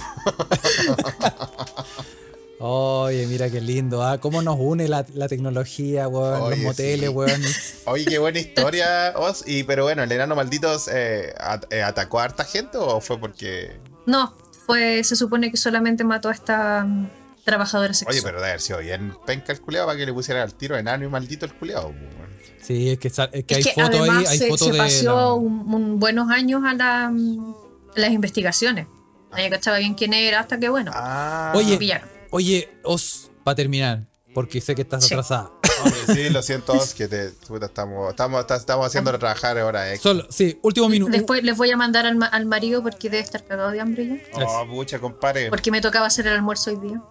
Oye, mira qué lindo, ¿ah? Cómo nos une la, tecnología, weón, los moteles, weón. Oye, qué buena historia, Os. Y, pero bueno, ¿el enano malditos eh, eh, atacó a harta gente o fue porque.? No, fue, se supone que solamente mató a esta mm, trabajadora sexual. Oye, pero de haber sido bien penca el culeado para que le pusiera al tiro enano y maldito el culeado, Sí, es que, es que hay fotos ahí, hay se, fotos se pasó un, buenos años a, la, mm, las investigaciones. Nadie cachaba bien quién era hasta que, bueno, ah. Oye, Oye, Os, para terminar, porque sé que estás atrasada. sí, lo siento, Os, que te, estamos, estamos, estamos haciendo trabajar ahora. Eh. Solo, sí, último minuto. Después les voy a mandar al, al marido porque debe estar cagado de hambre ya. Oh, pucha, compadre. Porque me tocaba hacer el almuerzo hoy día.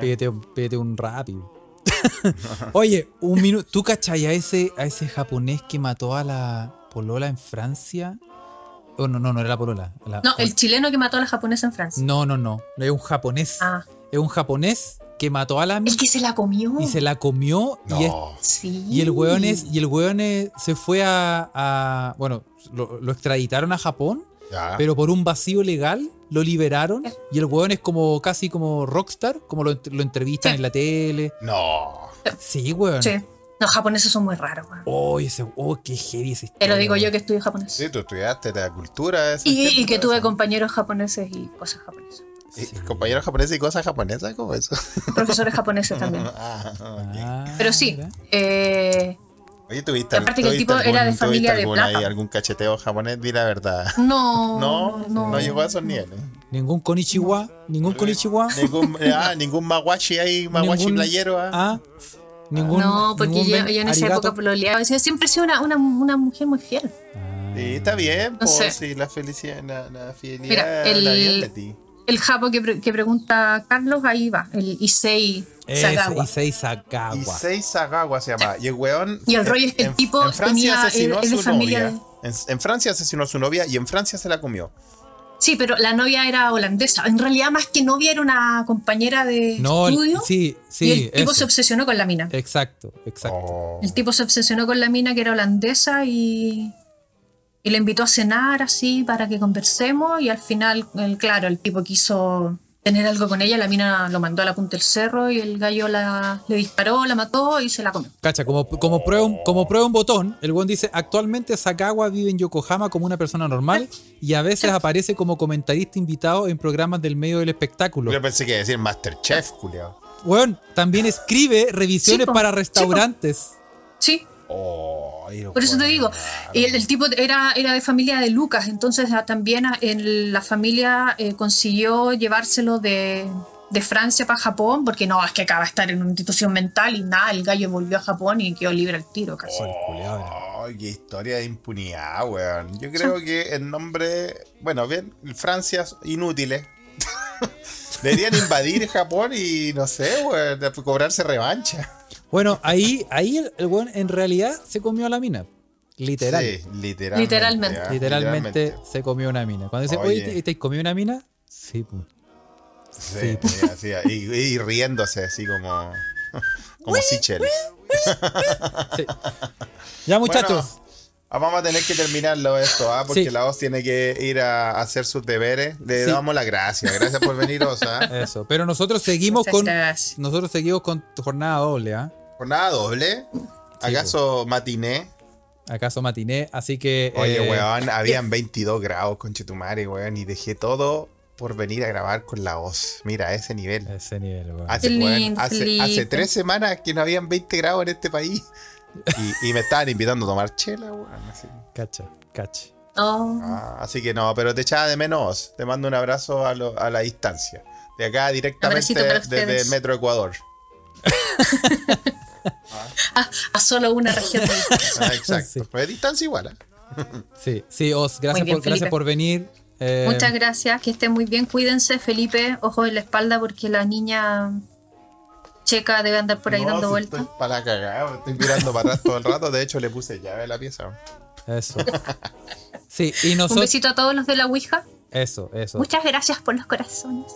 Pídete, pídete un rápido. Oye, un minuto. ¿Tú cachai a ese, a ese japonés que mató a la polola en Francia? Oh, no, no, no era la polola. no, el chileno que mató a la japonesa en Francia. No, no, no. Es un japonés. Ah. Es un japonés que mató a la. El que se la comió. Y se la comió. Y, sí. y el weón es, y el weón se fue a, bueno, lo, extraditaron a Japón, pero por un vacío legal lo liberaron y el weón es como casi como rockstar, como lo, entrevistan en la tele. No. Sí, weón. Sí. Los japoneses son muy raros, weón. Oh, ese, oh, qué heavy ese Te lo digo yo que estudio japonés. Sí, tú estudiaste de la cultura. Y, y que tuve compañeros japoneses y cosas japonesas. ¿Compañeros japoneses y cosas japonesas? ¿Cómo eso? Profesores japoneses también. ah, ah Pero sí. Eh, Oye, ¿tuviste, aparte que el tipo era de familia de plata. Ahí, algún cacheteo japonés? Di la verdad. No. No, no, no llegó a esos niveles. Ningún konichiwa, ningún konichiwa. Ningún, ah, ningún mawashi ahí, mawashi playero. Ah. ah. Ningún, no, porque yo, en esa época pololeaba. Siempre he sido una, una, una mujer muy fiel. Sí, está bien, pues, sí, la felicidad, la, la fidelidad, Mira, el, la ti el japo que, que, pregunta Carlos, ahí va, el Issei Sagawa. Issei Sagawa. Issei Sagawa se llama. Y el weón. Y el rollo es que el tipo en Francia asesinó a su familia. Novia. En, Francia asesinó a su novia y en Francia se la comió. Sí, pero la novia era holandesa. En realidad, más que novia, era una compañera de estudio. Sí, sí. Y el tipo se obsesionó con la mina. Exacto, exacto. Oh. El tipo se obsesionó con la mina que era holandesa y y le invitó a cenar así para que conversemos y al final, el, claro, el tipo quiso tener algo con ella, la mina lo mandó a la punta del cerro y el gallo la, le disparó, la mató y se la comió. Cacha, como, como, prueba, un, como prueba un botón, el buen dice, actualmente Sakawa vive en Yokohama como una persona normal y a veces aparece como comentarista invitado en programas del medio del espectáculo. Yo pensé que iba a decir Masterchef, culiao. Bueno, también escribe revisiones para restaurantes. Sí. Oh, Por eso te digo, el, el, tipo era, era de familia de Lucas, entonces ah, también ah, en la familia eh, consiguió llevárselo de, de Francia para Japón, porque no, es que acaba de estar en una institución mental y nada, el gallo volvió a Japón y quedó libre al tiro casi. Oh, qué historia de impunidad, weón. Yo creo que el nombre, bueno, bien, Francia inútiles. Deberían invadir Japón y no sé, weón, cobrarse revancha. Bueno, ahí, ahí el, weón en realidad se comió a la mina. Literal. Sí, literalmente. Literalmente. literalmente. se comió una mina. Cuando dice, oye, ¿te, comió una mina? Sí, pues. Sí, sí, y, riéndose así como. Como Sichel. sí. Ya, muchachos. Ah, vamos a tener que terminarlo esto, ¿ah? porque la voz tiene que ir a hacer sus deberes. Le damos las gracias. Gracias por venir, Osa. Eso. Pero nosotros seguimos con. Nosotros seguimos con jornada doble, ¿ah? ¿Jornada doble? ¿Acaso matiné? ¿Acaso matiné? Así que. Oye, eh, weón, habían 22 grados con Chetumare, weón, y dejé todo por venir a grabar con la voz. Mira, ese nivel. Ese nivel, weón. Hace, hace tres semanas que no habían 20 grados en este país. Y, me estaban invitando a tomar chela, weón. Cacha, cacha. Oh. Ah, así que no, pero te echaba de menos. Te mando un abrazo a, la distancia. De acá directamente desde el Metro Ecuador. a, solo una región de ah, exacto. Pues de distancia igual. ¿eh? sí, sí, Os, gracias, por, gracias por venir. Eh, Muchas gracias, que estén muy bien. Cuídense, Felipe. Ojo en la espalda porque la niña checa debe andar por ahí dando vueltas. Para cagar, estoy mirando para atrás todo el rato. De hecho, le puse llave a la pieza. Eso. Sí, y nosotros... Un besito a todos los de la Ouija. Eso, eso. Muchas gracias por los corazones.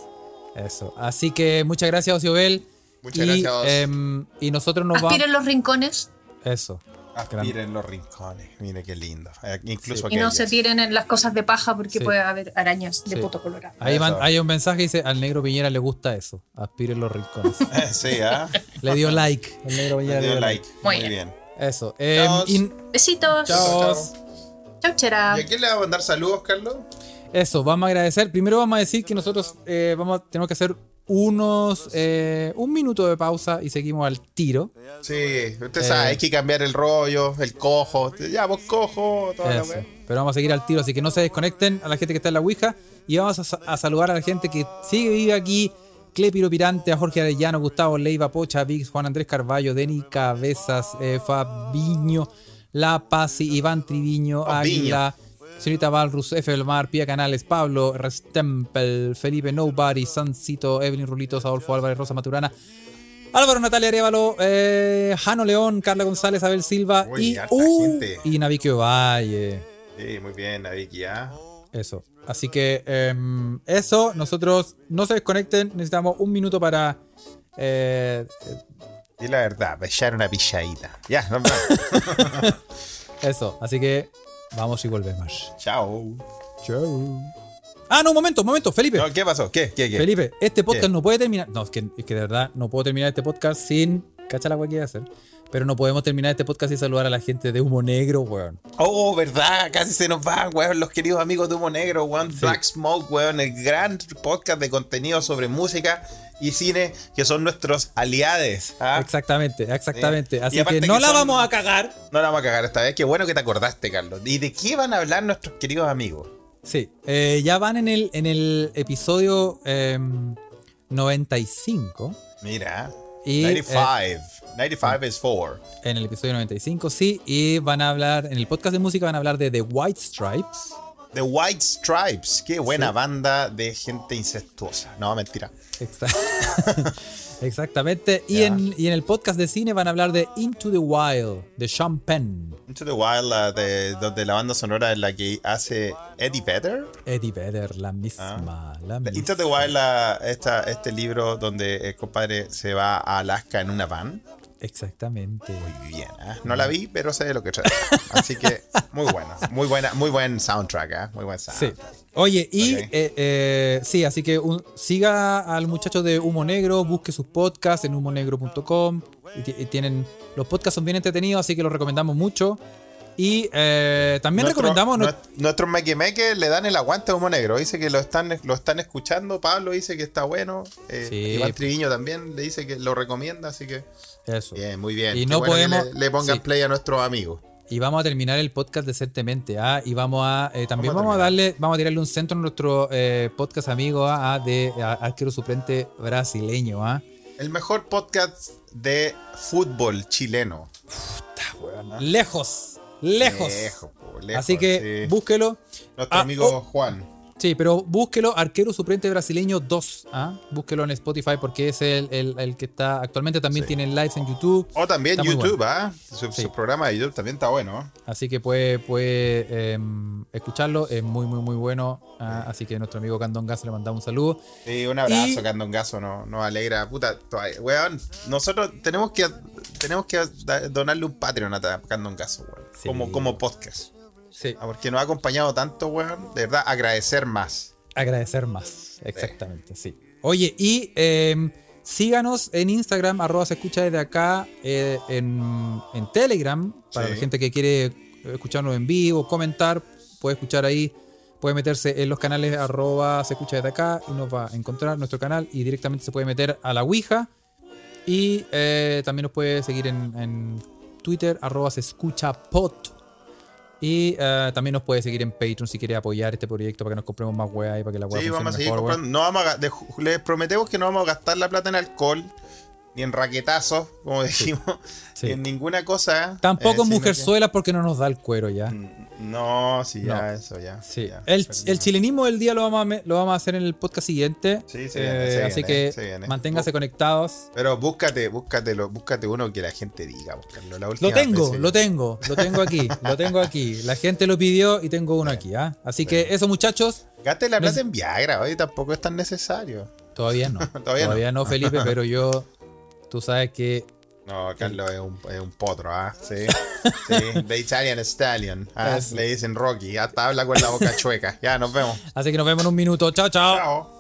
Eso. Así que muchas gracias, Ociobel. Muchas gracias. Eh, y nosotros nos vamos. Aspiren los rincones. Eso. Aspiren los rincones. Mire qué lindo. Eh, incluso Y no se tiren en las cosas de paja porque puede haber arañas de puto colorado. Ahí hay un mensaje que dice: al negro Piñera le gusta eso. Aspiren los rincones. sí, ¿ah? Le dio like. Al negro Piñera le dio, like. Muy, bien. Eso. Eh, Besitos. Chao. Chao, chera. ¿Y a quién le va a mandar saludos, Carlos? Eso, vamos a agradecer. Primero vamos a decir que nosotros eh, vamos, tenemos que hacer unos eh, un minuto de pausa y seguimos al tiro. Sí, usted sabe, eh, hay que cambiar el rollo, el cojo. Ya, vos cojo, toda la Pero vamos a seguir al tiro, así que no se desconecten a la gente que está en la Ouija y vamos a, saludar a la gente que sigue vive aquí. Clepiro Pirante, a Jorge Arellano, Gustavo Leiva, Pocha, Vix, Juan Andrés Carballo, Deni Cabezas, eh, Fabiño, La Paz, Iván Triviño, Águila. Señorita Valrus, F. Mar, Pia Canales, Pablo Restempel, Felipe Nobody, Sancito, Evelyn Rulitos, Adolfo Álvarez, Rosa Maturana, Álvaro Natalia Arevalo, eh, Jano León, Carla González, Abel Silva y, uh, y Naviki Valle. Sí, muy bien, Naviki, ¿ah? Eso. Así que em, eso, nosotros no se desconecten, necesitamos un minuto para Eh, y la verdad, echar una pilladita. Ya, nos vemos. Eso, así que vamos y volvemos. Chao. Chao. Ah, no, un momento, un momento, Felipe. ¿Qué pasó? ¿Qué? ¿Qué? ¿Qué? Felipe, este podcast no puede terminar. No, es que, es que de verdad no puedo terminar este podcast sin. Cacha la que a hacer. Pero no podemos terminar este podcast sin saludar a la gente de Humo Negro, weón. Oh, verdad, casi se nos van, weón, los queridos amigos de Humo Negro, weón. Black Smoke, weón, el gran podcast de contenido sobre música y cine que son nuestros aliados. ¿ah? Exactamente, exactamente. Así que no la vamos a cagar. No la vamos a cagar esta vez. Qué bueno que te acordaste, Carlos. ¿Y de qué van a hablar nuestros queridos amigos? Sí, eh, ya van en el, en el episodio 95. Em, Mira. 95. 95 es 4. En el episodio 95, sí. Y van a hablar, en el podcast de música van a hablar de The White Stripes. The White Stripes, qué buena banda de gente incestuosa. No, mentira. Exactamente. Y en, y en, el podcast de cine van a hablar de Into the Wild, de Sean Penn. Into the Wild, de, donde la banda sonora es la que hace Eddie Vedder. Eddie Vedder, la misma. Ah. La misma. Into the Wild, esta, este libro donde el compadre se va a Alaska en una van. Exactamente. Muy bien, ¿eh? no la vi, pero sé de lo que trata. Así que muy buena, muy buena, muy buen soundtrack, ¿eh? muy buen soundtrack. Sí. Oye, y eh, eh, sí, así que siga al muchacho de Humo Negro, busque sus podcasts en humonegro.com. Y, tienen los podcasts son bien entretenidos, así que los recomendamos mucho. Y eh, también recomendamos. nuestros meque le dan el aguante a Humo Negro. Dice que lo están, lo están escuchando. Pablo dice que está bueno. Iván Triviño también le dice que lo recomienda. Así que. Eso. Bien, muy bien. Y no podemos. le, pongan play a nuestros amigos. Y vamos a terminar el podcast decentemente. ¿ah? Y vamos a. Eh, también vamos a, darle. Vamos a tirarle un centro a nuestro eh, podcast amigo ¿ah? de arquero suplente brasileño. ¿ah? El mejor podcast de fútbol chileno. lejos, lejos. Así que búsquelo. Nuestro amigo oh, Juan. Sí, pero búsquelo, Arquero Suplente Brasileño 2. ¿ah? Búsquelo en Spotify porque es el, el, que está. Actualmente también tiene lives en YouTube. O también YouTube, ¿ah? Su, programa de YouTube también está bueno. Así que puede, puede em, escucharlo, es muy, muy, muy bueno. ¿ah? Así que nuestro amigo Candon Gaso le mandamos un saludo. Sí, un abrazo, Candon Gaso, nos, nos alegra. Puta, weón, nosotros tenemos que, tenemos que donarle un Patreon a Candon Gaso, weón. Como, como podcast. Sí. Porque nos ha acompañado tanto, weón. De verdad, agradecer más. Agradecer más, exactamente, sí. Oye, y em, síganos en Instagram, arroba se escucha desde acá, eh, en, Telegram, para la gente que quiere escucharnos en vivo, comentar, puede escuchar ahí, puede meterse en los canales arroba se escucha desde acá y nos va a encontrar nuestro canal y directamente se puede meter a la Ouija. Y eh, también nos puede seguir en, en Twitter, arroba se escucha pot y uh, también nos puede seguir en Patreon si quiere apoyar este proyecto para que nos compremos más weá y para que la weá Sí, vamos a seguir comprando. No vamos a, les prometemos que no vamos a gastar la plata en alcohol ni en raquetazos, como dijimos, en ninguna cosa. Tampoco en eh, mujerzuelas porque no nos da el cuero ya. Mm, no, sí, ya, eso ya. Sí. el, el, chilenismo del día lo vamos, a, lo vamos a hacer en el podcast siguiente. Sí, sí. Eh, así que manténgase conectados. Pero búscate, búscate, búscate uno que la gente diga. lo tengo, lo tengo, lo tengo aquí, lo tengo aquí. La gente lo pidió y tengo uno aquí. ¿ah? Así que eso, muchachos. Gaste la plata en Viagra, hoy tampoco es tan necesario. Todavía no. Todavía, no, Felipe, pero yo, tú sabes que no, Carlos es un, es un potro, ¿ah? Sí. sí. The Italian Stallion. ¿ah? Le dicen Rocky. Hasta habla con la boca chueca. Ya, nos vemos. Así que nos vemos en un minuto. Chao, chao. Chao.